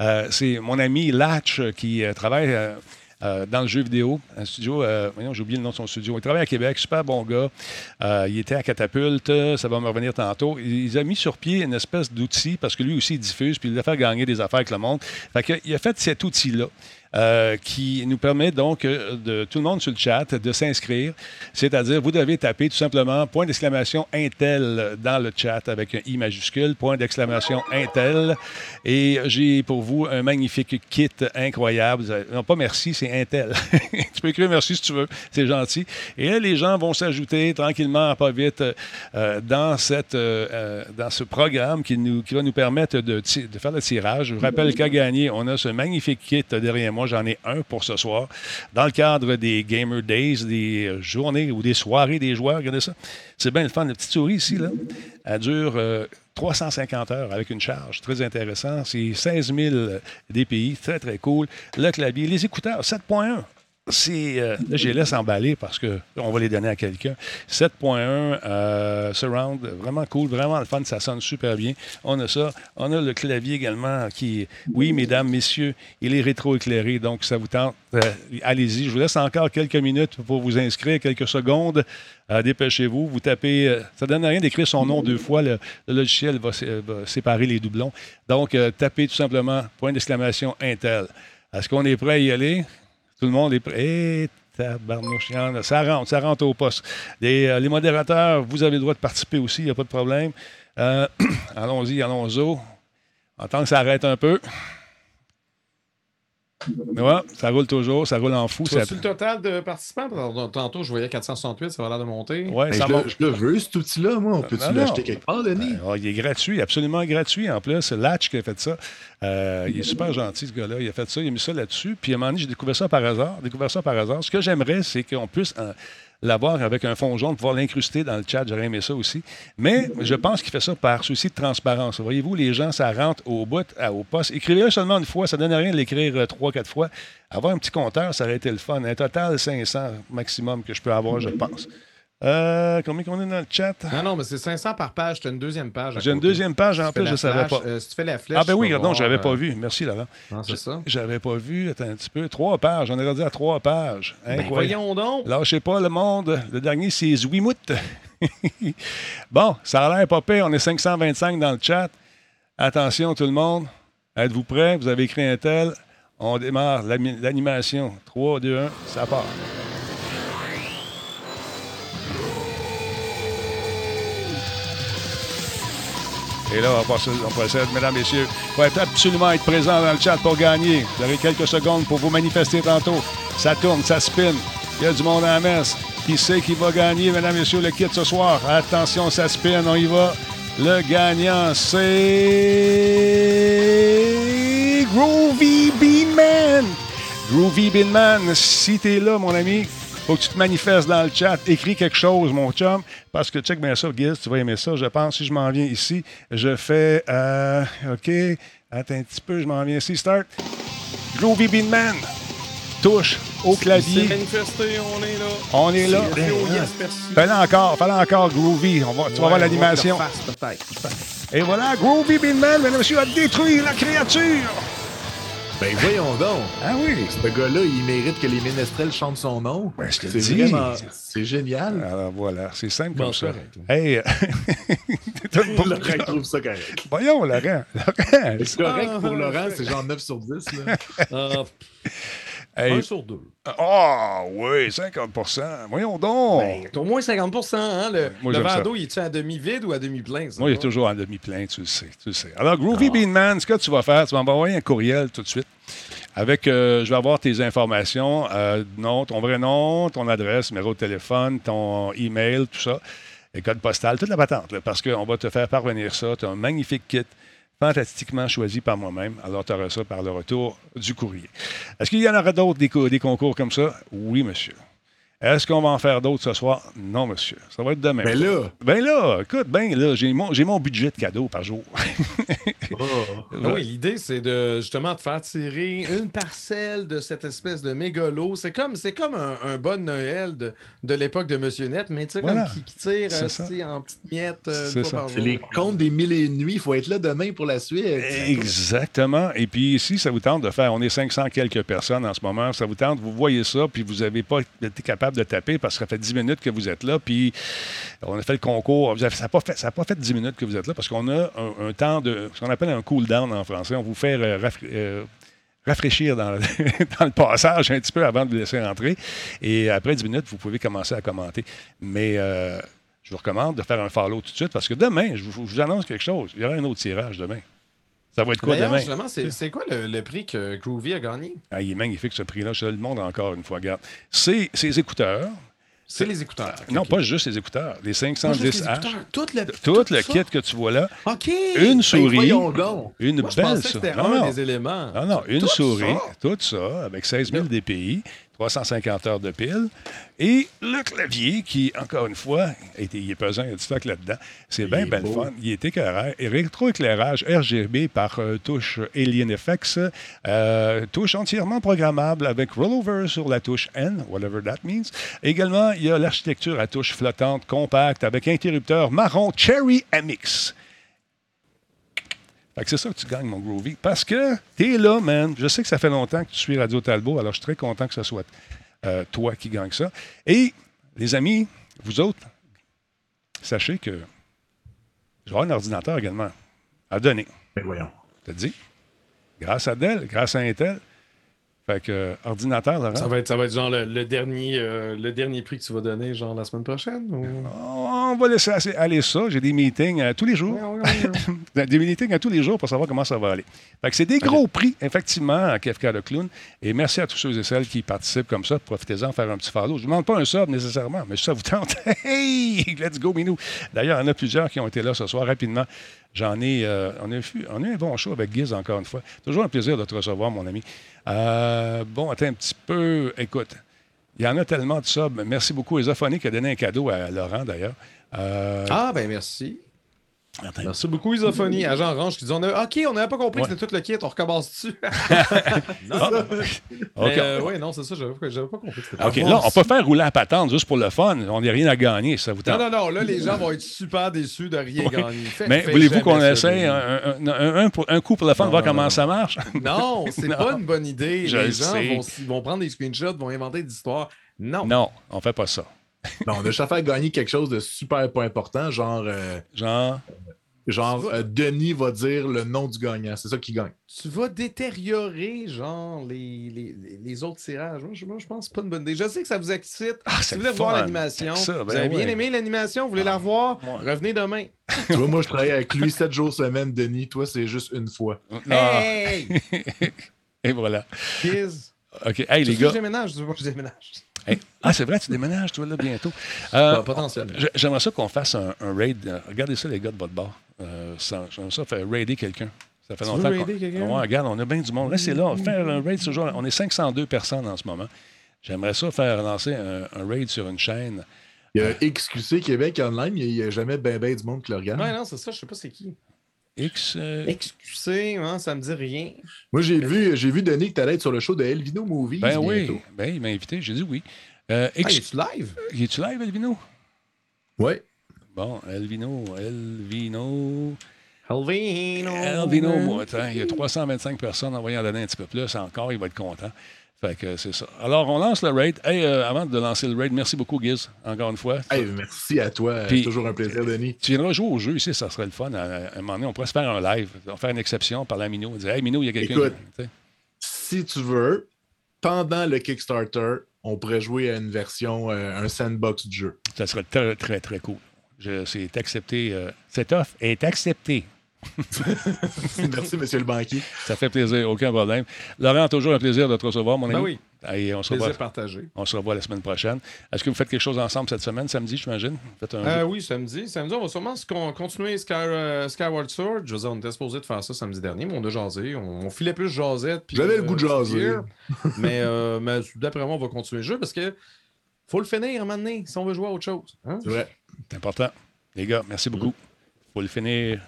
Speaker 1: Euh, c'est mon ami Latch qui euh, travaille euh, dans le jeu vidéo, un studio, voyons, j'ai oublié le nom de son studio. Il travaille à Québec, super bon gars. Il était à Catapulte, ça va me revenir tantôt. Il, a mis sur pied une espèce d'outil parce que lui aussi il diffuse, puis il a fait gagner des affaires avec le monde. Fait il a fait cet outil-là. Euh, qui nous permet donc euh, de tout le monde sur le chat de s'inscrire. C'est-à-dire, vous devez taper tout simplement point d'exclamation Intel dans le chat avec un I majuscule, point d'exclamation Intel. Et j'ai pour vous un magnifique kit incroyable. Non, pas merci, c'est Intel. tu peux écrire merci si tu veux, c'est gentil. Et là, les gens vont s'ajouter tranquillement, pas vite, euh, dans, cette, dans ce programme qui, nous, qui va nous permettre de faire le tirage. Je vous rappelle qu'à gagner, on a ce magnifique kit derrière moi. J'en ai un pour ce soir. Dans le cadre des Gamer Days, des euh, journées ou des soirées des joueurs, regardez ça. C'est bien le fun. La petite souris ici, elle dure euh, 350 heures avec une charge. Très intéressant. C'est 16 000 DPI. Très, très cool. Le clavier. Les écouteurs, 7.1. C'est, euh, là, je les laisse emballer parce qu'on va les donner à quelqu'un. 7.1 euh, surround, vraiment cool, vraiment le fun, ça sonne super bien. On a ça. On a le clavier également qui, oui, mesdames, messieurs, il est rétro-éclairé, donc ça vous tente. euh, allez-y, je vous laisse encore quelques minutes pour vous inscrire, quelques secondes. Euh, dépêchez-vous, vous tapez. euh, ça ne donne rien d'écrire son nom deux fois. Le, logiciel va, va séparer les doublons. Donc, tapez tout simplement point d'exclamation Intel. Est-ce qu'on est prêt à y aller? Tout le monde est prêt. Eh, ça rentre, ça rentre au poste. Les, euh, les modérateurs, vous avez le droit de participer aussi, il n'y a pas de problème. Euh, allons-y, allons-y. En tant que ça arrête un peu. Ouais, ça roule toujours, ça roule en fou. Ça...
Speaker 3: le total de participants? Tantôt- je voyais 468, ça va l'air de monter.
Speaker 1: Ouais,
Speaker 2: Ben,
Speaker 1: ça
Speaker 2: je,
Speaker 1: monte.
Speaker 2: le, je le veux, cet outil-là, moi. On peut-tu
Speaker 1: non, non.
Speaker 2: l'acheter quelque part, Denis?
Speaker 1: Ah, il est gratuit, absolument gratuit en plus. C'est Latch qui a fait ça. Euh, il est super gentil, ce gars-là. Il a fait ça, il a mis ça là-dessus. Puis à un moment donné, j'ai découvert ça par hasard. Découvert ça par hasard. Ce que j'aimerais, c'est qu'on puisse euh, l'avoir avec un fond jaune, pouvoir l'incruster dans le chat. J'aurais aimé ça aussi. Mais je pense qu'il fait ça par souci de transparence. Voyez-vous, les gens, ça rentre au bout, au poste. Écrivez-le seulement une fois. Ça ne donne rien de l'écrire euh, trois, quatre fois. Avoir un petit compteur, ça aurait été le fun. Un total 500 maximum que je peux avoir, je pense. Euh, combien qu'on est dans le chat?
Speaker 3: Non, non, mais c'est 500 par page. Tu as une deuxième page.
Speaker 1: J'ai une deuxième page en
Speaker 3: fais
Speaker 1: plus, je ne savais pas.
Speaker 3: euh, si tu fais la flèche.
Speaker 1: Ah ben oui, non, je n'avais pas
Speaker 3: euh,
Speaker 1: vu. Merci, Laurent.
Speaker 3: Non, c'est ça.
Speaker 1: J'avais pas vu. Attends un petit peu. Trois pages. On est rendu à trois pages.
Speaker 3: Ben, voyons donc.
Speaker 1: Lâchez pas le monde. Le dernier, c'est Zouimout. bon, ça a l'air pas pire. On est 525 dans le chat. Attention, tout le monde. Êtes-vous prêts? Vous avez écrit un tel. On démarre l'animation. 3, 2, 1, ça part. Et là, on procède, mesdames, messieurs. Il faut absolument être présent dans le chat pour gagner. Vous aurez quelques secondes pour vous manifester tantôt. Ça tourne, ça spin. Il y a du monde à la messe. Qui sait qui va gagner, mesdames, messieurs, le kit ce soir? Attention, ça spin, on y va. Le gagnant, c'est Groovy Beanman. Groovy Beanman, si t'es là, mon ami, faut que tu te manifestes dans le chat. Écris quelque chose, mon chum. Parce que check bien ça, Giz, tu vas aimer ça. Je pense, si je m'en viens ici, je fais. euh, OK. Attends un petit peu, je m'en viens ici. Start. Groovy Beanman. Touche au clavier.
Speaker 3: manifesté, on est là.
Speaker 1: On est là.
Speaker 3: Merci.
Speaker 1: Fais-le encore, fais-le encore, Groovy. On va, tu vas voir l'animation. Et voilà, Groovy Beanman, mesdames et messieurs, a détruit la créature.
Speaker 2: Ben voyons donc.
Speaker 1: Ah oui.
Speaker 2: Ce gars-là, il mérite que les ménestrels chantent son nom.
Speaker 1: Ben, je te
Speaker 2: c'est
Speaker 1: dis.
Speaker 2: vraiment... C'est génial.
Speaker 1: Alors voilà, c'est simple
Speaker 3: Bon,
Speaker 1: comme ça.
Speaker 3: c'est correct,
Speaker 1: Hey, bonne
Speaker 2: Laurent trouve ça correct.
Speaker 1: Voyons, Laurent. Laurent.
Speaker 2: C'est correct
Speaker 3: Ah,
Speaker 2: pour
Speaker 3: ah,
Speaker 2: Laurent, c'est genre 9 sur 10. Là.
Speaker 3: Ah,
Speaker 1: Hey.
Speaker 3: Un sur deux.
Speaker 1: Ah, oui, 50% Voyons donc.
Speaker 3: Ben, au moins 50 hein? Le,
Speaker 1: Moi,
Speaker 3: le verre d'eau, il est à demi-vide ou à demi-plein?
Speaker 1: Moi, il est toujours en demi-plein, tu le sais, tu le sais. Alors, Groovy Bean Man, ce que tu vas faire, tu vas m'envoyer un courriel tout de suite avec, euh, je vais avoir tes informations, euh, nom, ton vrai nom, ton adresse, numéro de téléphone, ton email, tout ça, et code postal, toute la patente, là, parce qu'on va te faire parvenir ça. Tu as un magnifique kit, fantastiquement choisi par moi-même. Alors, tu auras ça par le retour du courrier. Est-ce qu'il y en aura d'autres, des, co- des concours comme ça? Oui, monsieur. Est-ce qu'on va en faire d'autres ce soir? Non, monsieur. Ça va être demain.
Speaker 2: Mais là,
Speaker 1: Ben là, écoute, ben là, j'ai mon, j'ai mon budget de cadeaux par jour.
Speaker 2: oh,
Speaker 3: Ah oui, l'idée, c'est de justement de faire tirer une parcelle de cette espèce de mégalo. C'est comme, c'est comme un, un bon Noël de, de l'époque de Monsieur Net, mais tu sais,
Speaker 1: Voilà.
Speaker 3: comme qui, qui tire
Speaker 1: C'est
Speaker 3: euh, en petites miettes euh,
Speaker 1: C'est ça.
Speaker 3: par
Speaker 2: c'est les contes des mille et une nuits. Il faut être là demain pour la suite.
Speaker 1: Exactement. Et puis, si ça vous tente de faire, on est 500 quelques personnes en ce moment, ça vous tente, vous voyez ça, puis vous n'avez pas été capable de taper parce que ça fait 10 minutes que vous êtes là, puis on a fait le concours. Ça n'a pas, fait- ça a pas fait 10 minutes que vous êtes là parce qu'on a un, temps de, ce qu'on appelle un cool-down en français. On vous fait euh, euh, rafraîchir dans le, passage un petit peu avant de vous laisser rentrer. Et après 10 minutes, vous pouvez commencer à commenter. Mais euh, je vous recommande de faire un follow tout de suite parce que demain, je vous annonce quelque chose. Il y aura un autre tirage demain. Ça va être quoi demain?
Speaker 3: justement, c'est quoi le, le prix que Groovy a gagné?
Speaker 1: Ah, il est magnifique ce prix-là. Je te le montre encore une fois. Regarde. C'est ces écouteurs.
Speaker 3: C'est les écouteurs.
Speaker 1: Non, pas juste les écouteurs. Les
Speaker 3: Pas juste les
Speaker 1: 510H.
Speaker 3: écouteurs, Tout le,
Speaker 1: Tout le kit que tu vois là.
Speaker 3: OK.
Speaker 1: Une
Speaker 2: Ben,
Speaker 1: souris. Une
Speaker 3: Moi,
Speaker 1: belle souris. Non, non.
Speaker 3: des éléments.
Speaker 1: Non, non, une
Speaker 3: Tout
Speaker 1: souris,
Speaker 3: ça.
Speaker 1: tout ça, avec 16 000 DPI, 350 heures de pile, et le clavier qui, encore une fois, est- il est pesant, il y a du stock là-dedans. C'est bien, bien fun. Il est éclairé, rétroéclairage RGB par euh, touche Alien FX, euh, touche entièrement programmable avec rollover sur la touche N, whatever that means. Également, il y a l'architecture à touche flottante compacte avec interrupteur marron Cherry MX. Fait que c'est ça que tu gagnes, mon Groovy. Parce que t'es là, man. Je sais que ça fait longtemps que tu suis Radio Talbot, alors je suis très content que ce soit euh, toi qui gagne ça. Et, les amis, vous autres, sachez que avoir un ordinateur également à donner.
Speaker 2: Ben, voyons.
Speaker 1: T'as dit? Grâce à Dell, grâce à Intel. Fait que, euh, ordinateur, Laurent?
Speaker 3: Ça va être, ça va être genre le, le dernier, euh, le dernier prix que tu vas donner, genre la semaine prochaine? ou-
Speaker 1: On va laisser aller ça. J'ai des meetings euh, tous les jours. des meetings à tous les jours pour savoir comment ça va aller. Fait que c'est des gros prix, effectivement, à KFK le Clown. Et merci à tous ceux et celles qui participent comme ça. Profitez-en, faire un petit follow. Je ne vous demande pas un sub nécessairement, mais si ça vous tente, hey, let's go, Minou. D'ailleurs, il y en a plusieurs qui ont été là ce soir rapidement. J'en ai, euh, on, a eu un bon show avec Giz encore une fois. Toujours un plaisir de te recevoir, mon ami. Euh, bon, attends un petit peu. Écoute, il y en a tellement de subs. Merci beaucoup. Isophonie qui a donné un cadeau à Laurent, d'ailleurs. Euh,
Speaker 3: Ah, ben merci.
Speaker 1: Attends,
Speaker 3: Merci beaucoup, Isophonie. Agent Orange qui dit on a... OK, on n'avait pas compris
Speaker 1: Ouais.
Speaker 3: que c'était tout le kit, on recommence dessus.
Speaker 1: OK.
Speaker 3: Mais, euh, ouais, non, c'est ça, j'avais pas, j'avais pas compris que c'était
Speaker 1: OK, là, on peut faire rouler à patente juste pour le fun. On n'a rien à gagner, ça vous
Speaker 3: Non,
Speaker 1: tente.
Speaker 3: non, non, là, les gens vont être super déçus de rien
Speaker 1: Oui.
Speaker 3: gagner.
Speaker 1: Mais voulez-vous qu'on
Speaker 3: Denis.
Speaker 1: un, un- un- un pour- un coup pour le fun,
Speaker 3: Non,
Speaker 1: voir
Speaker 3: non,
Speaker 1: comment
Speaker 3: non.
Speaker 1: ça marche?
Speaker 3: Non, c'est
Speaker 1: Non.
Speaker 3: pas une bonne idée.
Speaker 1: Je
Speaker 3: les
Speaker 1: le
Speaker 3: gens
Speaker 1: sais.
Speaker 3: vont, s- vont prendre des screenshots, vont inventer des histoires. Non.
Speaker 1: Non, on fait pas ça.
Speaker 2: Non, on a juste à faire gagner quelque chose de super pas important, genre, euh,
Speaker 1: Genre,
Speaker 2: genre euh, Denis va dire le nom du gagnant. C'est ça qui gagne.
Speaker 3: Tu vas détériorer, genre, les, les, les- autres tirages. Moi, je, moi, je pense que c'est pas une bonne idée. Je sais que ça vous excite.
Speaker 1: Ah,
Speaker 3: si
Speaker 1: c'est
Speaker 3: vous voulez
Speaker 1: le
Speaker 3: voir l'animation,
Speaker 1: Ça, ben
Speaker 3: vous avez bien aimé l'animation, vous voulez la revoir,
Speaker 1: Ouais.
Speaker 3: revenez demain.
Speaker 2: tu vois, moi, je travaille avec lui 7 jours semaine, Denis. Toi, c'est juste une fois.
Speaker 1: non.
Speaker 3: Hey!
Speaker 1: Et voilà.
Speaker 3: Kiz!
Speaker 1: OK. Hey, les gars.
Speaker 3: Je déménage, tu veux pas que je déménage.
Speaker 1: Hey. Ah, c'est vrai, tu déménages, toi, là, bientôt. Euh, J'aimerais ça qu'on fasse un, un raid. Regardez ça, les gars de votre bar. Euh, ça- J'aimerais ça faire raider quelqu'un. Ça fait
Speaker 3: Tu
Speaker 1: longtemps
Speaker 3: veux
Speaker 1: qu'on-
Speaker 3: raider quelqu'un?
Speaker 1: Ouais, regarde, on a bien du monde. Là, on va faire un raid ce jour. On est 502 personnes en ce moment. J'aimerais ça faire lancer un, un raid sur une chaîne.
Speaker 2: Il y a XQC Québec online, il n'y a jamais ben ben du monde qui le regarde.
Speaker 3: Ouais, non, c'est ça, je sais pas c'est qui.
Speaker 1: X. euh,
Speaker 3: XQC, hein, ça me dit rien.
Speaker 2: Moi, j'ai vu, j'ai vu Denis que tu allais être sur le show de Elvino Movies.
Speaker 1: ben oui. Ben, il m'a invité. J'ai dit oui. Euh,
Speaker 3: Ah, es-tu live?
Speaker 1: Es-tu live, Elvino?
Speaker 2: Ouais.
Speaker 1: Bon, Elvino, Elvino.
Speaker 3: Elvino.
Speaker 1: Elvino, moi, il y a 325 personnes envoyées en donner un petit peu plus encore, il va être content. Fait que c'est ça. Alors, on lance le raid. Hey, euh, avant de lancer le raid, merci beaucoup, Giz, encore une fois.
Speaker 2: Hey, merci à toi.
Speaker 1: Puis-
Speaker 2: C'est toujours un plaisir, Denis.
Speaker 1: Tu viendras jouer au jeu ici, ça serait le fun. À, à un moment donné, on pourrait se faire un live. On va faire une exception, parler à Minou. On dire, hey, Minou, il y a quelqu'un.
Speaker 2: Écoute. Si tu veux, pendant le Kickstarter, on pourrait jouer à une version, euh, un sandbox du jeu.
Speaker 1: Ça serait très, très, très cool. Je- C'est accepté. euh, cette offre est acceptée.
Speaker 2: Merci, monsieur le banquier.
Speaker 1: Ça fait plaisir, aucun problème. Laurent, toujours un plaisir de te recevoir, mon ami.
Speaker 3: Ben oui.
Speaker 1: Et on se revoit,
Speaker 3: Plaisir partagé.
Speaker 1: on se revoit la semaine prochaine. Est-ce que vous faites quelque chose ensemble cette semaine, samedi, j'imagine?
Speaker 3: Euh, oui, samedi. Samedi, on va sûrement se con- continuer Sky- euh, Skyward Sword. Je veux dire, on était supposé de faire ça samedi dernier, mais on a jasé. On, on filait plus jasette.
Speaker 2: J'avais le goût de jaser.
Speaker 3: mais euh, mais d'après moi, on va continuer le jeu parce que faut le finir un moment donné si on veut jouer à autre chose. hein?
Speaker 2: C'est vrai.
Speaker 1: C'est important. Les gars, merci beaucoup. faut le finir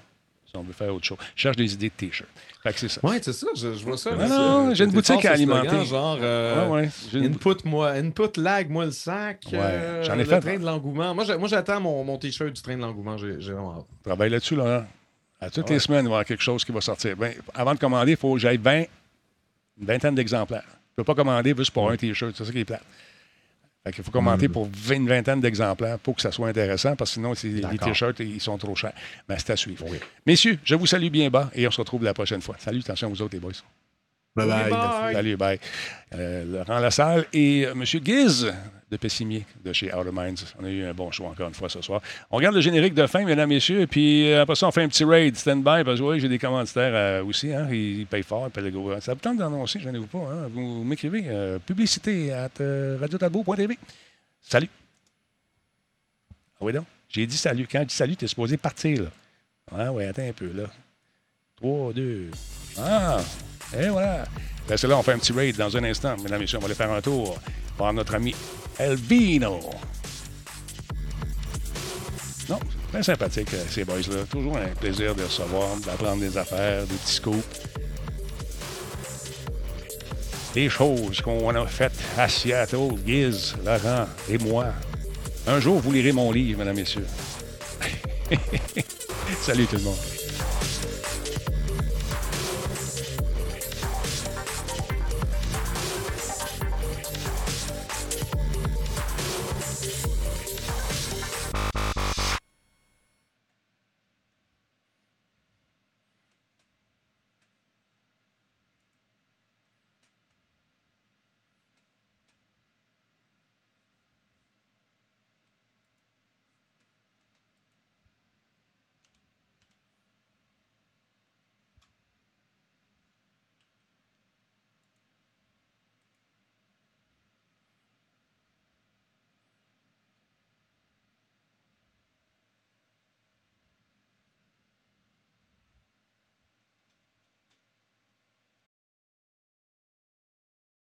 Speaker 1: si on veut faire autre chose. Je cherche des idées de T-shirts. Fait que c'est ça.
Speaker 3: Ouais, c'est ça, je, je vois ça.
Speaker 1: Non,
Speaker 3: là,
Speaker 1: non, j'ai une boutique à
Speaker 3: le slogan,
Speaker 1: alimenter.
Speaker 3: Genre, euh,
Speaker 1: Ouais, ouais. J'ai une-
Speaker 3: input, moi, input lag, moi le sac.
Speaker 1: Ouais,
Speaker 3: euh,
Speaker 1: j'en ai
Speaker 3: le
Speaker 1: fait.
Speaker 3: train de l'engouement. Moi, j'attends mon, mon t-shirt du train de l'engouement. J'ai j'ai vraiment hâte.
Speaker 1: Travaille là-dessus, Laurent. À toutes
Speaker 3: Ouais.
Speaker 1: les semaines, il va y avoir quelque chose qui va sortir. Ben, avant de commander, il faut que j'aille 20, une vingtaine d'exemplaires. Je ne peux pas commander juste pour un T-shirt. C'est ça qui est plate. Fait qu'il faut commander pour 20 une vingtaine d'exemplaires pour que ça soit intéressant, parce que sinon, les. T-shirts, ils sont trop chers. Mais c'est à suivre. Messieurs, je vous salue bien bas et on se retrouve la prochaine fois. Salut, attention à vous autres, les boys.
Speaker 2: Bye bye.
Speaker 3: Bye.
Speaker 1: Salut, bye. Euh, Laurent Lassalle et euh, M. Giz de Pessimier de chez Outer Minds. On a eu un bon show encore une fois ce soir. On regarde le générique de fin, mesdames, messieurs, puis euh, après ça, on fait un petit raid stand-by parce que oui, j'ai des commanditaires euh, aussi. Hein, ils, payent fort, ils payent le gros. Ça vous tente d'annoncer, je ne vous pas. Hein, vous m'écrivez euh, publicité à radiotalbo.tv. Salut. Ah oui, donc? J'ai dit salut. Quand je dis salut, tu es supposé partir, là. Ah oui, attends un peu, là. 3, 2. Ah! Et voilà. Ben, c'est là, on fait un petit raid dans un instant. Mesdames et messieurs, on va aller faire un tour voir notre ami Elvino. Non, très sympathique, euh, ces boys-là. Toujours un plaisir de recevoir, d'apprendre des affaires, des petits. Des choses qu'on a faites à Seattle, Giz, Laurent et moi. Un jour, vous lirez mon livre, mesdames messieurs. Salut tout le monde.